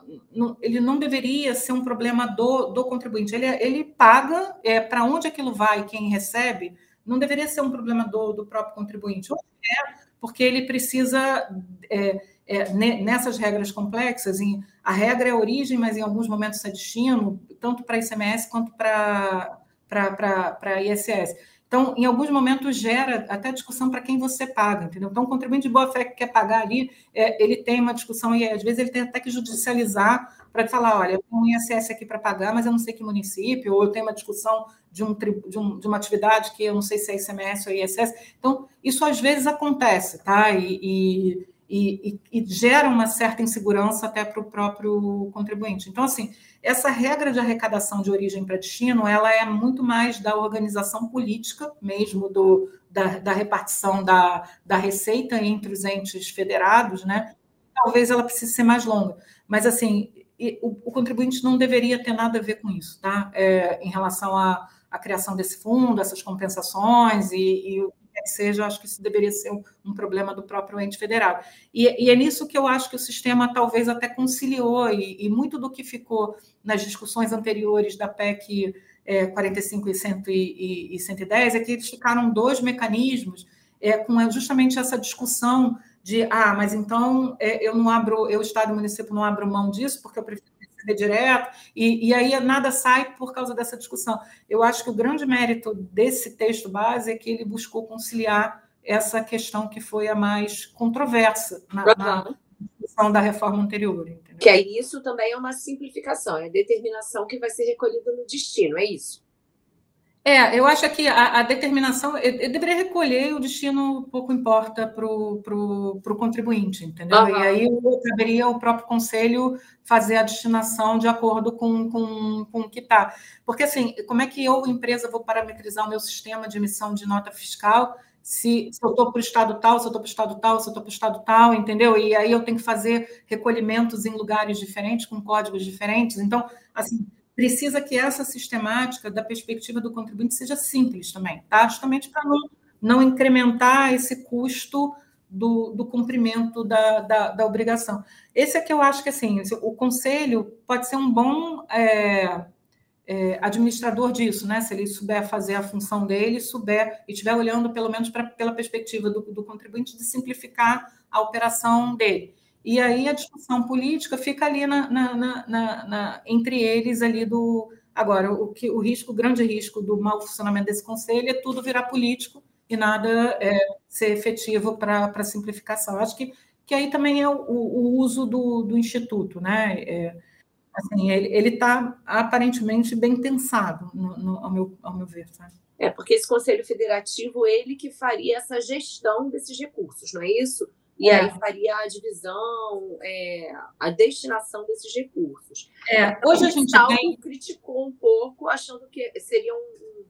Ele não deveria ser um problema do, do contribuinte. Ele, ele paga é, para onde aquilo vai, quem recebe, não deveria ser um problema do, do próprio contribuinte. É, porque ele precisa, é, é, nessas regras complexas, em, a regra é a origem, mas em alguns momentos é destino, tanto para ICMS quanto para ISS. Então, em alguns momentos, gera até discussão para quem você paga, entendeu? Então, o contribuinte de boa-fé que quer pagar ali, é, ele tem uma discussão e, às vezes, ele tem até que judicializar para falar, olha, eu tenho um ISS aqui para pagar, mas eu não sei que município, ou eu tenho uma discussão de, um, de, um, de uma atividade que eu não sei se é ICMS ou ISS. Então, isso às vezes acontece, tá? E, e, e, e gera uma certa insegurança até para o próprio contribuinte. Então, assim, essa regra de arrecadação de origem para destino, ela é muito mais da organização política mesmo, do, da, da repartição da, da receita entre os entes federados, né? Talvez ela precise ser mais longa. Mas, assim, o, o, contribuinte não deveria ter nada a ver com isso, tá? É, em relação à, à criação desse fundo, essas compensações e, e o que é que seja, acho que isso deveria ser um, um problema do próprio ente federado. E, e, é nisso que eu acho que o sistema talvez até conciliou, e, e muito do que ficou nas discussões anteriores da PEC é, 45 e, 100 e, e 110 é que eles ficaram dois mecanismos é, com justamente essa discussão de ah, mas então é, eu não abro, eu, Estado e município, não abro mão disso, porque eu prefiro receber direto, e, e aí nada sai por causa dessa discussão. Eu acho que o grande mérito desse texto base é que ele buscou conciliar essa questão que foi a mais controversa na, na discussão da reforma anterior. Entendeu? Que aí isso também é uma simplificação, é a determinação que vai ser recolhida no destino, é isso? É, eu acho que a, a determinação, eu, eu, deveria recolher o destino pouco importa para o contribuinte, entendeu? Uhum. E aí caberia o próprio conselho fazer a destinação de acordo com, com, com o que está. Porque, assim, como é que eu, empresa, vou parametrizar o meu sistema de emissão de nota fiscal se, se eu estou para o estado tal, se eu estou para o estado tal, se eu estou para o estado tal, entendeu? E aí eu tenho que fazer recolhimentos em lugares diferentes, com códigos diferentes. Então, assim, precisa que essa sistemática, da perspectiva do contribuinte, seja simples também, tá? Justamente para não, não incrementar esse custo do, do cumprimento da, da, da, obrigação. Esse é que eu acho que, assim, o conselho pode ser um bom é, é, administrador disso, né? Se ele souber fazer a função dele, souber e estiver olhando, pelo menos pra, pela perspectiva do, do contribuinte, de simplificar a operação dele. E aí a discussão política fica ali na, na, na, entre eles ali do agora o que o risco, o grande risco do mau funcionamento desse conselho é tudo virar político e nada é, ser efetivo para simplificação. Acho que, que aí também é o, o uso do, do instituto, né? É, assim, ele está aparentemente bem pensado, no, no, ao, meu, ao meu ver. Sabe? É, porque esse Conselho Federativo, ele que faria essa gestão desses recursos, não é isso? E é. aí faria a divisão, é, a destinação desses recursos. É, hoje a gente tem... criticou um pouco, achando que seria um,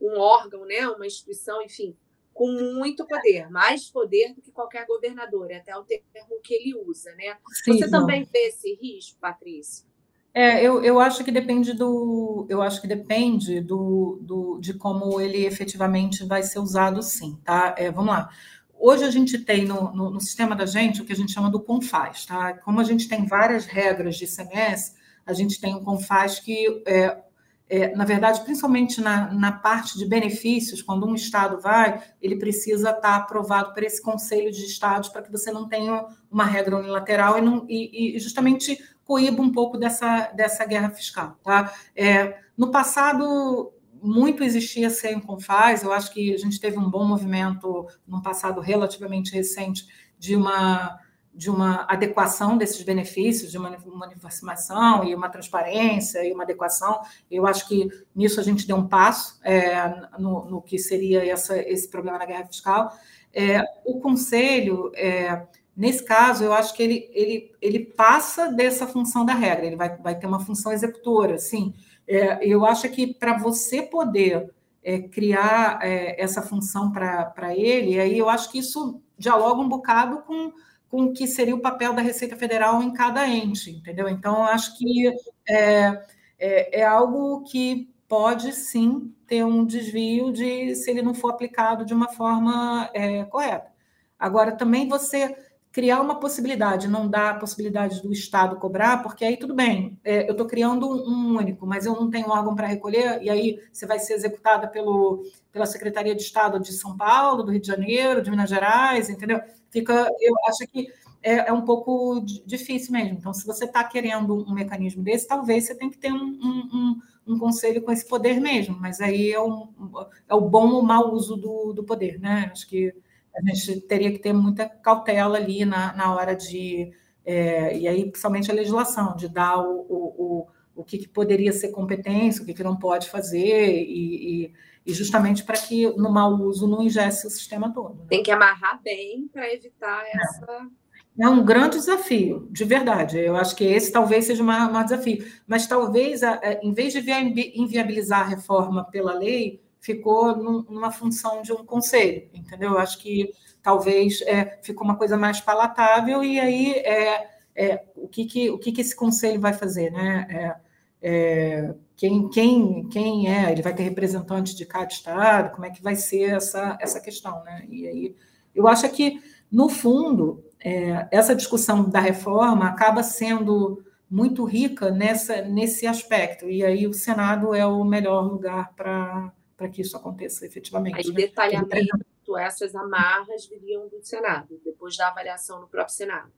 um, órgão, né, uma instituição, enfim, com muito poder, mais poder do que qualquer governador, é até o termo que ele usa, né? Sim, Você não. também vê esse risco, Patrícia? É, eu, eu acho que depende do. Eu acho que depende do, do, de como ele efetivamente vai ser usado, sim, tá? É, vamos lá. Hoje a gente tem no, no, no, sistema da gente o que a gente chama do CONFAS, tá? Como a gente tem várias regras de ICMS, a gente tem um CONFAS que, é, é, na verdade, principalmente na, na, parte de benefícios, quando um Estado vai, ele precisa estar aprovado por esse Conselho de Estados para que você não tenha uma regra unilateral e, não, e, e justamente coíba um pouco dessa, dessa guerra fiscal, tá? É, no passado, muito existia sem Confaz, eu acho que a gente teve um bom movimento no passado relativamente recente de uma de uma adequação desses benefícios, de uma, uma uniformização e uma transparência e uma adequação. Eu acho que nisso a gente deu um passo é, no, no, que seria essa, esse problema da guerra fiscal. É, o Conselho, é, nesse caso, eu acho que ele, ele, ele passa dessa função da regra, ele vai, vai ter uma função executora, sim, é, eu acho que para você poder é, criar é, essa função para ele, aí eu acho que isso dialoga um bocado com, com o que seria o papel da Receita Federal em cada ente, entendeu? Então, acho que é, é, é algo que pode sim ter um desvio de se ele não for aplicado de uma forma é, correta. Agora, também você criar uma possibilidade, não dar a possibilidade do Estado cobrar, porque aí tudo bem, é, eu estou criando um, único, mas eu não tenho órgão para recolher, e aí você vai ser executada pelo, pela Secretaria de Estado de São Paulo, do Rio de Janeiro, de Minas Gerais, entendeu? Fica, eu acho que é, é um pouco difícil mesmo. Então, se você está querendo um mecanismo desse, talvez você tenha que ter um, um, um, conselho com esse poder mesmo, mas aí é, um, é o bom ou mau uso do, do poder, né? Acho que a gente teria que ter muita cautela ali na, na hora de. É, e aí, principalmente a legislação, de dar o, o, o, o que, que, poderia ser competência, o que, que não pode fazer, e, e, e justamente para que no mau uso não ingesse o sistema todo. Né? Tem que amarrar bem para evitar é. essa. É um grande desafio, de verdade. Eu acho que esse talvez seja o maior desafio. Mas talvez, em vez de inviabilizar a reforma pela lei, ficou numa função de um conselho, entendeu? Eu acho que talvez é, ficou uma coisa mais palatável e aí é, é o que, que o que, que esse conselho vai fazer, né? É, é, quem, quem, quem é, ele vai ter representante de cada estado, como é que vai ser essa, essa questão, né? E aí, eu acho que, no fundo, é, essa discussão da reforma acaba sendo muito rica nessa, nesse aspecto, e aí o Senado é o melhor lugar para que isso aconteça efetivamente. Aí, né? detalhamento, essas amarras viriam do Senado, depois da avaliação no próprio Senado.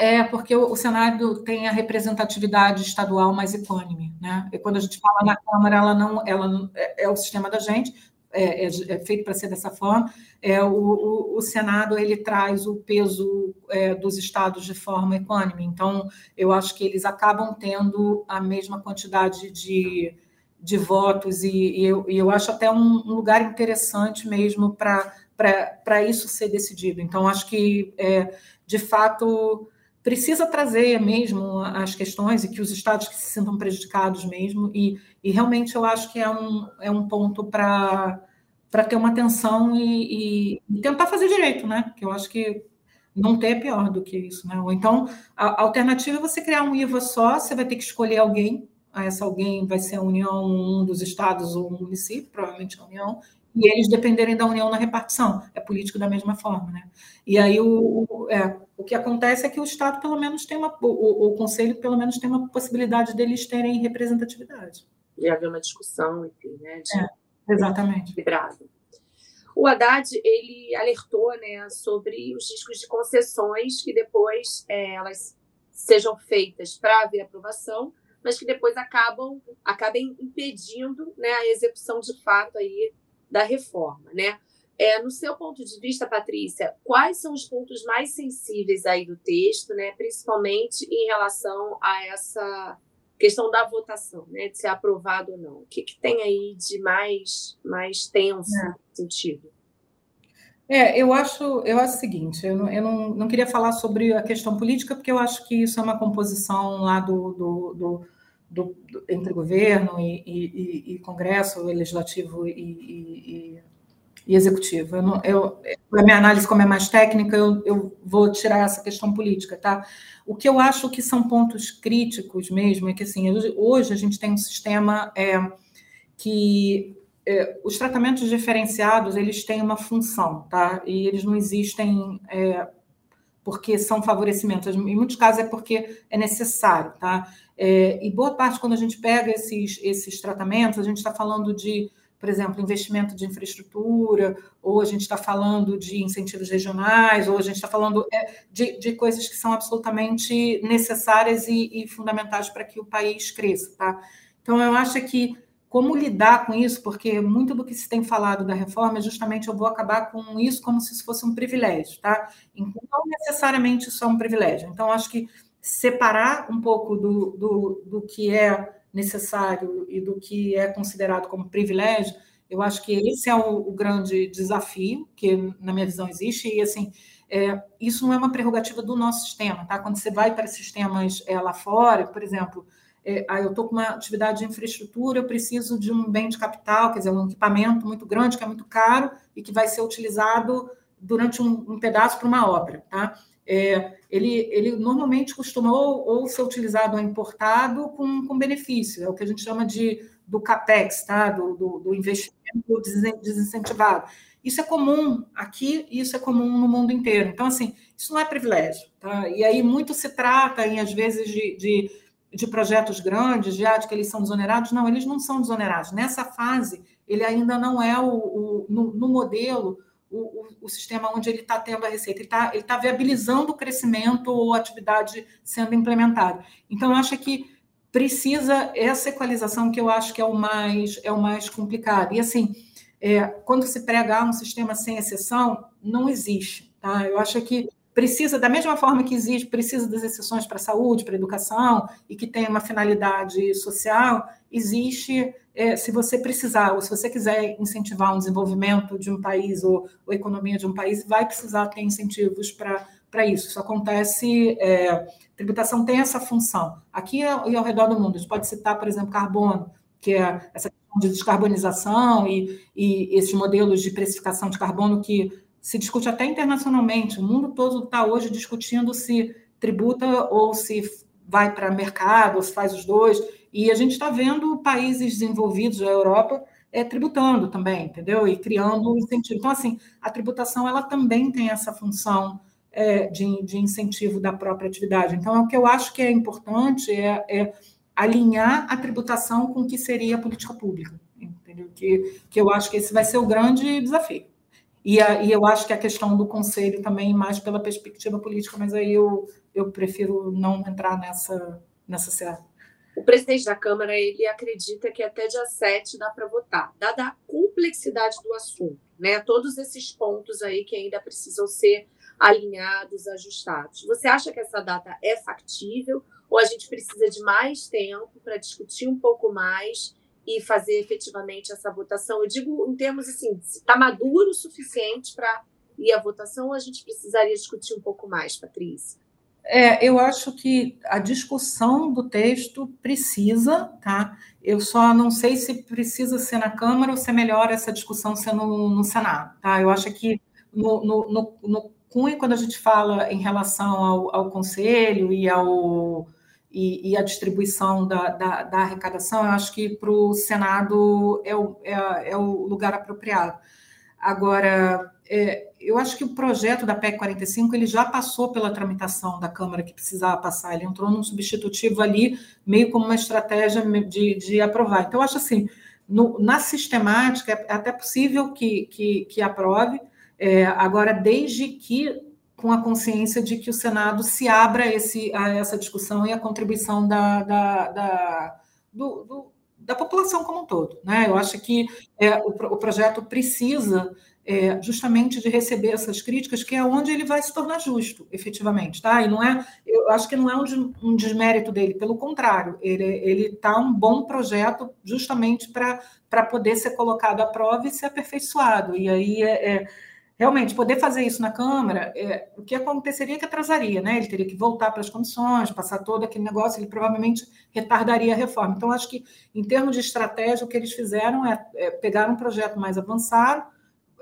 É, porque o, Senado tem a representatividade estadual mais equânime, né? E quando a gente fala na Câmara, ela não, ela é, é o sistema da gente, é, é, é feito para ser dessa forma. É, o, o, o, Senado ele traz o peso é, dos estados de forma equânime. Então, eu acho que eles acabam tendo a mesma quantidade de, de votos e, e, eu, e eu acho até um, um lugar interessante mesmo para isso ser decidido. Então, acho que, é, de fato precisa trazer mesmo as questões e que os estados que se sintam prejudicados mesmo, e, e realmente eu acho que é um, é um ponto para ter uma atenção e, e, tentar fazer direito, né? Que eu acho que não ter é pior do que isso, né? Ou então, a, a alternativa é você criar um IVA só, você vai ter que escolher alguém, essa alguém vai ser a União, um dos estados ou um município, provavelmente a União, e eles dependerem da União na repartição. É político da mesma forma, né? E aí o, o, é, o que acontece é que o Estado pelo menos tem uma, o, o Conselho pelo menos tem uma possibilidade deles terem representatividade. E haver uma discussão, enfim, né? De, é, exatamente. Equilibrado. O Haddad ele alertou né, sobre os riscos de concessões que depois é, elas sejam feitas para haver aprovação, mas que depois acabam acabem impedindo né, a execução de fato aí da reforma, né? É, no seu ponto de vista, Patrícia, quais são os pontos mais sensíveis aí do texto, né? Principalmente em relação a essa questão da votação, né? De ser aprovado ou não. O que, que tem aí de mais, mais tenso é. sentido? É, eu acho, eu acho o seguinte, eu, não, eu não, não queria falar sobre a questão política, porque eu acho que isso é uma composição lá do, do, do do, entre governo e, e, e, Congresso, Legislativo e, e Executivo. Eu eu, a minha análise, como é mais técnica, eu, eu vou tirar essa questão política. Tá? O que eu acho que são pontos críticos mesmo é que assim, hoje a gente tem um sistema é, que é, os tratamentos diferenciados eles têm uma função, tá? E eles não existem é, porque são favorecimentos. Em muitos casos é porque é necessário, tá? É, e boa parte, quando a gente pega esses, esses tratamentos, a gente está falando de, por exemplo, investimento de infraestrutura, ou a gente está falando de incentivos regionais, ou a gente está falando é, de, de coisas que são absolutamente necessárias e, e fundamentais para que o país cresça, tá? Então, eu acho que como lidar com isso, porque muito do que se tem falado da reforma é justamente eu vou acabar com isso como se isso fosse um privilégio, tá? Então, não necessariamente isso é um privilégio. Então, acho que separar um pouco do, do, do que é necessário e do que é considerado como privilégio, eu acho que esse é o, o grande desafio que, na minha visão, existe. E, assim, é, isso não é uma prerrogativa do nosso sistema, tá? Quando você vai para sistemas é, lá fora, por exemplo, é, ah, eu estou com uma atividade de infraestrutura, eu preciso de um bem de capital, quer dizer, um equipamento muito grande, que é muito caro e que vai ser utilizado durante um, um pedaço para uma obra. Tá? É, ele, ele normalmente costumou ou ser utilizado ou importado com, com benefício, é o que a gente chama de do CAPEX, tá? do, do, do investimento desincentivado. Isso é comum aqui e isso é comum no mundo inteiro. Então, assim, isso não é privilégio. Tá? E aí muito se trata, em, às vezes, de, de de projetos grandes, já de que eles são desonerados. Não, eles não são desonerados. Nessa fase, ele ainda não é o, o no, no, modelo o, o, o, sistema onde ele está tendo a receita. Ele está ele tá viabilizando o crescimento ou atividade sendo implementada. Então, eu acho que precisa essa equalização que eu acho que é o mais é o mais complicado. E assim, é, quando se prega um sistema sem exceção, não existe. Tá? Eu acho que precisa, da mesma forma que existe, precisa das exceções para a saúde, para a educação, e que tem uma finalidade social, existe, é, se você precisar, ou se você quiser incentivar um desenvolvimento de um país ou, ou a economia de um país, vai precisar ter incentivos para isso. Isso acontece, é, tributação tem essa função. Aqui e ao redor do mundo, a gente pode citar, por exemplo, carbono, que é essa questão de descarbonização e, e esses modelos de precificação de carbono que se discute até internacionalmente. O mundo todo está hoje discutindo se tributa ou se vai para mercado, ou se faz os dois. E a gente está vendo países desenvolvidos da Europa é, tributando também, entendeu? E criando incentivo. Então, assim, a tributação ela também tem essa função é, de, de, incentivo da própria atividade. Então, o que eu acho que é importante é, é alinhar a tributação com o que seria a política pública, entendeu? Que, que eu acho que esse vai ser o grande desafio. E, a, e eu acho que a questão do conselho também, mais pela perspectiva política, mas aí eu, eu prefiro não entrar nessa, nessa seara. O presidente da Câmara ele acredita que até dia 7 dá para votar, dada a complexidade do assunto, né? Todos esses pontos aí que ainda precisam ser alinhados, ajustados. Você acha que essa data é factível ou a gente precisa de mais tempo para discutir um pouco mais e fazer efetivamente essa votação? Eu digo em termos assim, se está maduro o suficiente para ir à votação a gente precisaria discutir um pouco mais, Patrícia? É, eu acho que a discussão do texto precisa, tá? Eu só não sei se precisa ser na Câmara ou se é melhor essa discussão ser no, no Senado, tá? Eu acho que no, no, no, no quando a gente fala em relação ao, ao Conselho e ao e, e a distribuição da, da, da, arrecadação, eu acho que para o Senado é o, é, é, o lugar apropriado. Agora, é, eu acho que o projeto da PEC 45 ele já passou pela tramitação da Câmara que precisava passar, ele entrou num substitutivo ali, meio como uma estratégia de, de aprovar. Então, eu acho assim, no, na sistemática, é até possível que, que, que aprove, é, agora, desde que com a consciência de que o Senado se abra esse, a essa discussão e a contribuição da, da, da, do, do, da população como um todo. Né? Eu acho que é, o, o, projeto precisa é, justamente de receber essas críticas, que é onde ele vai se tornar justo, efetivamente. Tá? E não é, eu acho que não é um, um desmérito dele, pelo contrário, ele está um bom projeto justamente para poder ser colocado à prova e ser aperfeiçoado. E aí é, é realmente poder fazer isso na Câmara, é, o que aconteceria é que atrasaria, né? Ele teria que voltar para as comissões, passar todo aquele negócio, ele provavelmente retardaria a reforma. Então, acho que, em termos de estratégia, o que eles fizeram é, é pegar um projeto mais avançado,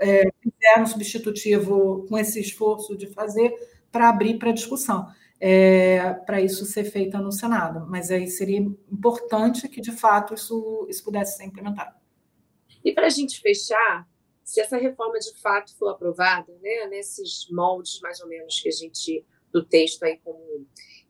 é, fizeram um substitutivo com esse esforço de fazer para abrir para discussão. É, para isso ser feito no Senado, mas aí seria importante que de fato isso, isso pudesse ser implementado. E para a gente fechar, se essa reforma de fato for aprovada, né, nesses moldes mais ou menos que a gente do texto aí como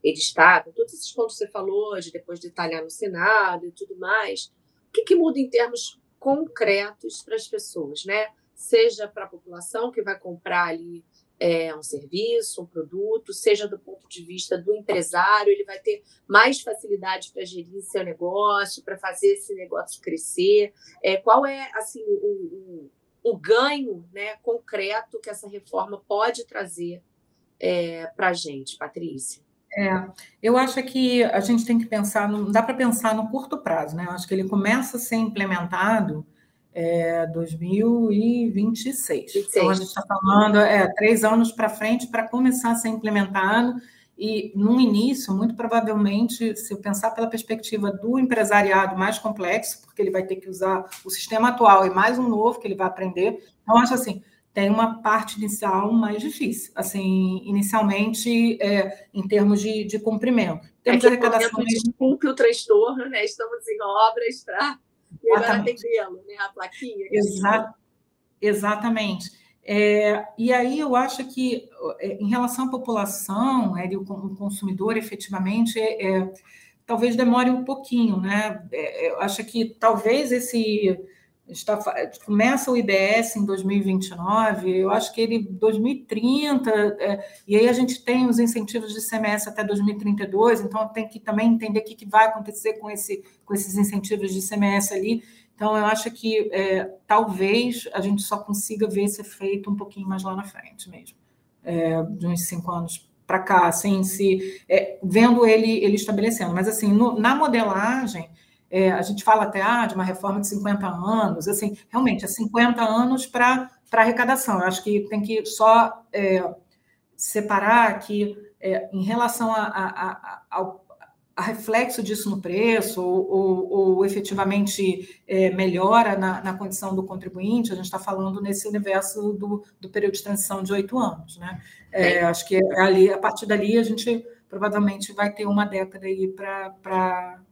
ele está, com todos esses pontos que você falou, de depois detalhar no Senado e tudo mais, o que, que muda em termos concretos para as pessoas, né? Seja para a população que vai comprar ali é, um serviço, um produto, seja do ponto de vista do empresário, ele vai ter mais facilidade para gerir seu negócio, para fazer esse negócio crescer. É, qual é assim o, o o ganho né, concreto que essa reforma pode trazer é, para a gente, Patrícia? É, eu acho que a gente tem que pensar, não dá para pensar no curto prazo, né? Eu acho que ele começa a ser implementado é, 2026. 26. Então, a gente está falando é, três anos para frente para começar a ser implementado e, no início, muito provavelmente, se eu pensar pela perspectiva do empresariado mais complexo, porque ele vai ter que usar o sistema atual e mais um novo que ele vai aprender, então, acho assim, tem uma parte inicial mais difícil, assim, inicialmente, é, em termos de, de cumprimento. Em termos é de arrecadação... Desculpe o transtorno, né? Estamos em obras para melhor atendê-lo, né? A plaquinha. Exa exatamente. É, e aí eu acho que, é, em relação à população, é, o, consumidor efetivamente, é, é, talvez demore um pouquinho, né? É, eu acho que talvez esse. Está, começa o IBS em 2029, eu acho que ele 2030, é, e aí a gente tem os incentivos de CMS até 2032, então tem que também entender o que, que vai acontecer com, esse, com esses incentivos de CMS ali. Então, eu acho que é, talvez a gente só consiga ver esse efeito um pouquinho mais lá na frente mesmo, é, de uns cinco anos para cá, assim, se, é, vendo ele, ele estabelecendo. Mas, assim, no, na modelagem, é, a gente fala até ah, de uma reforma de 50 anos, assim, realmente, é 50 anos para arrecadação. Eu acho que tem que só é, separar que, é, em relação a, a, a, ao a reflexo disso no preço, ou, ou, ou efetivamente é, melhora na, na, condição do contribuinte, a gente está falando nesse universo do, do, período de transição de oito anos. Né? É, acho que ali, a partir dali a gente provavelmente vai ter uma década aí para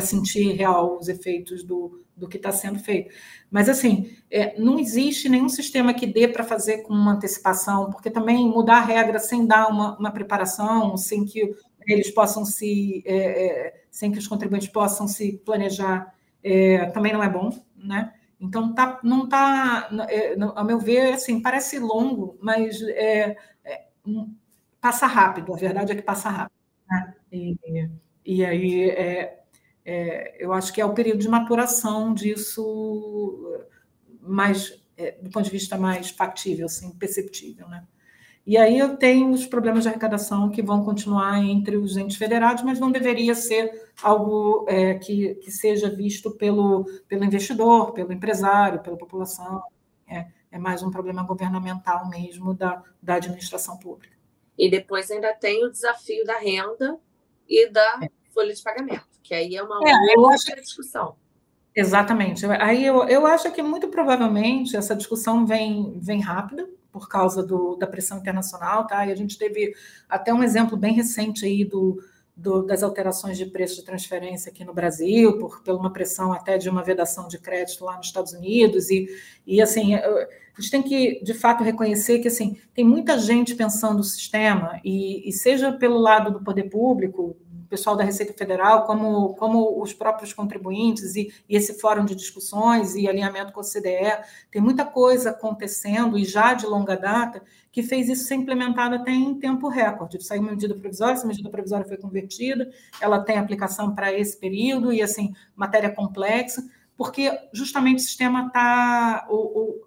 sentir real os efeitos do, do que está sendo feito. Mas, assim, é, não existe nenhum sistema que dê para fazer com uma antecipação, porque também mudar a regra sem dar uma, uma preparação, sem que eles possam se, é, é, sem que os contribuintes possam se planejar, é, também não é bom, né? Então, tá, não está, é, ao meu ver, assim, parece longo, mas é, é, passa rápido, a verdade é que passa rápido. Né? E, e aí, é, eu acho que é o período de maturação disso mais, do ponto de vista mais factível, assim, perceptível, né? E aí eu tenho os problemas de arrecadação que vão continuar entre os entes federados, mas não deveria ser algo é, que, que seja visto pelo, pelo investidor, pelo empresário, pela população. É, é mais um problema governamental mesmo da, da administração pública. E depois ainda tem o desafio da renda e da é. folha de pagamento, que aí é uma é, outra discussão. Exatamente. Aí eu, eu acho que muito provavelmente essa discussão vem, vem rápida, por causa do, da pressão internacional, tá? E a gente teve até um exemplo bem recente aí do, do, das alterações de preço de transferência aqui no Brasil, por, por uma pressão até de uma vedação de crédito lá nos Estados Unidos, e, e assim, a gente tem que, de fato, reconhecer que assim, tem muita gente pensando o sistema, e, e seja pelo lado do poder público, pessoal da Receita Federal, como, como os próprios contribuintes e, e, esse fórum de discussões e alinhamento com o CDE. Tem muita coisa acontecendo e já de longa data que fez isso ser implementado até em tempo recorde. Saiu uma medida provisória, essa medida provisória foi convertida, ela tem aplicação para esse período e, assim, matéria complexa, porque justamente o sistema está.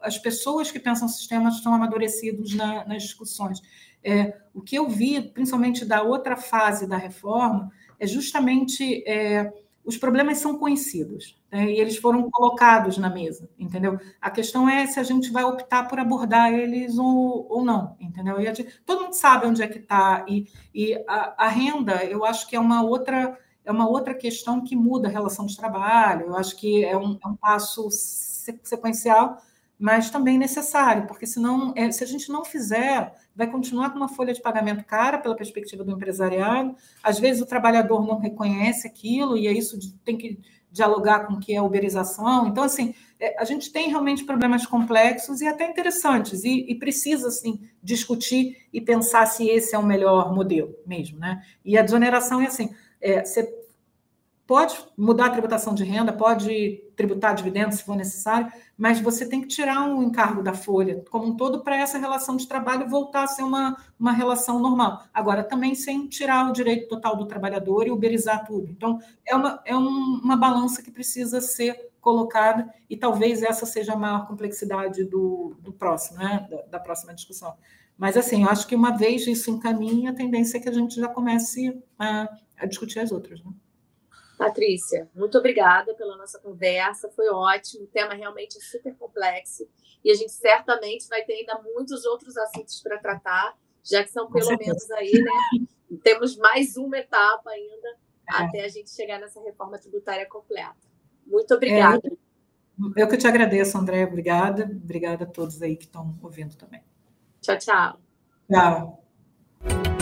As pessoas que pensam o sistema estão amadurecidos na, nas discussões. É, o que eu vi, principalmente da outra fase da reforma, é justamente é, os problemas são conhecidos né, e eles foram colocados na mesa, entendeu? A questão é se a gente vai optar por abordar eles ou, ou não, entendeu? E gente, todo mundo sabe onde é que está e, e a, a, renda, eu acho que é uma outra é uma outra questão que muda a relação de trabalho. Eu acho que é um, é um passo sequencial mas também necessário, porque senão, é, se a gente não fizer, vai continuar com uma folha de pagamento cara pela perspectiva do empresariado. Às vezes o trabalhador não reconhece aquilo e é isso tem que dialogar com o que é uberização. Então, assim, é, a gente tem realmente problemas complexos e até interessantes e, e, precisa, assim, discutir e pensar se esse é o melhor modelo mesmo, né? E a desoneração é assim, é, você pode mudar a tributação de renda, pode tributar dividendos se for necessário, mas você tem que tirar um encargo da folha como um todo para essa relação de trabalho voltar a ser uma, uma relação normal. Agora, também sem tirar o direito total do trabalhador e uberizar tudo. Então, é uma, é um, uma balança que precisa ser colocada e talvez essa seja a maior complexidade do, do próximo, né? da, da próxima discussão. Mas, assim, eu acho que uma vez isso encaminha, a tendência é que a gente já comece a, a discutir as outras. Né? Patrícia, muito obrigada pela nossa conversa, foi ótimo, o tema realmente é super complexo e a gente certamente vai ter ainda muitos outros assuntos para tratar, já que são pelo menos aí, né? Temos mais uma etapa ainda é. até a gente chegar nessa reforma tributária completa. Muito obrigada. É, eu que te agradeço, André, obrigada, obrigada a todos aí que estão ouvindo também. Tchau, tchau. Tchau.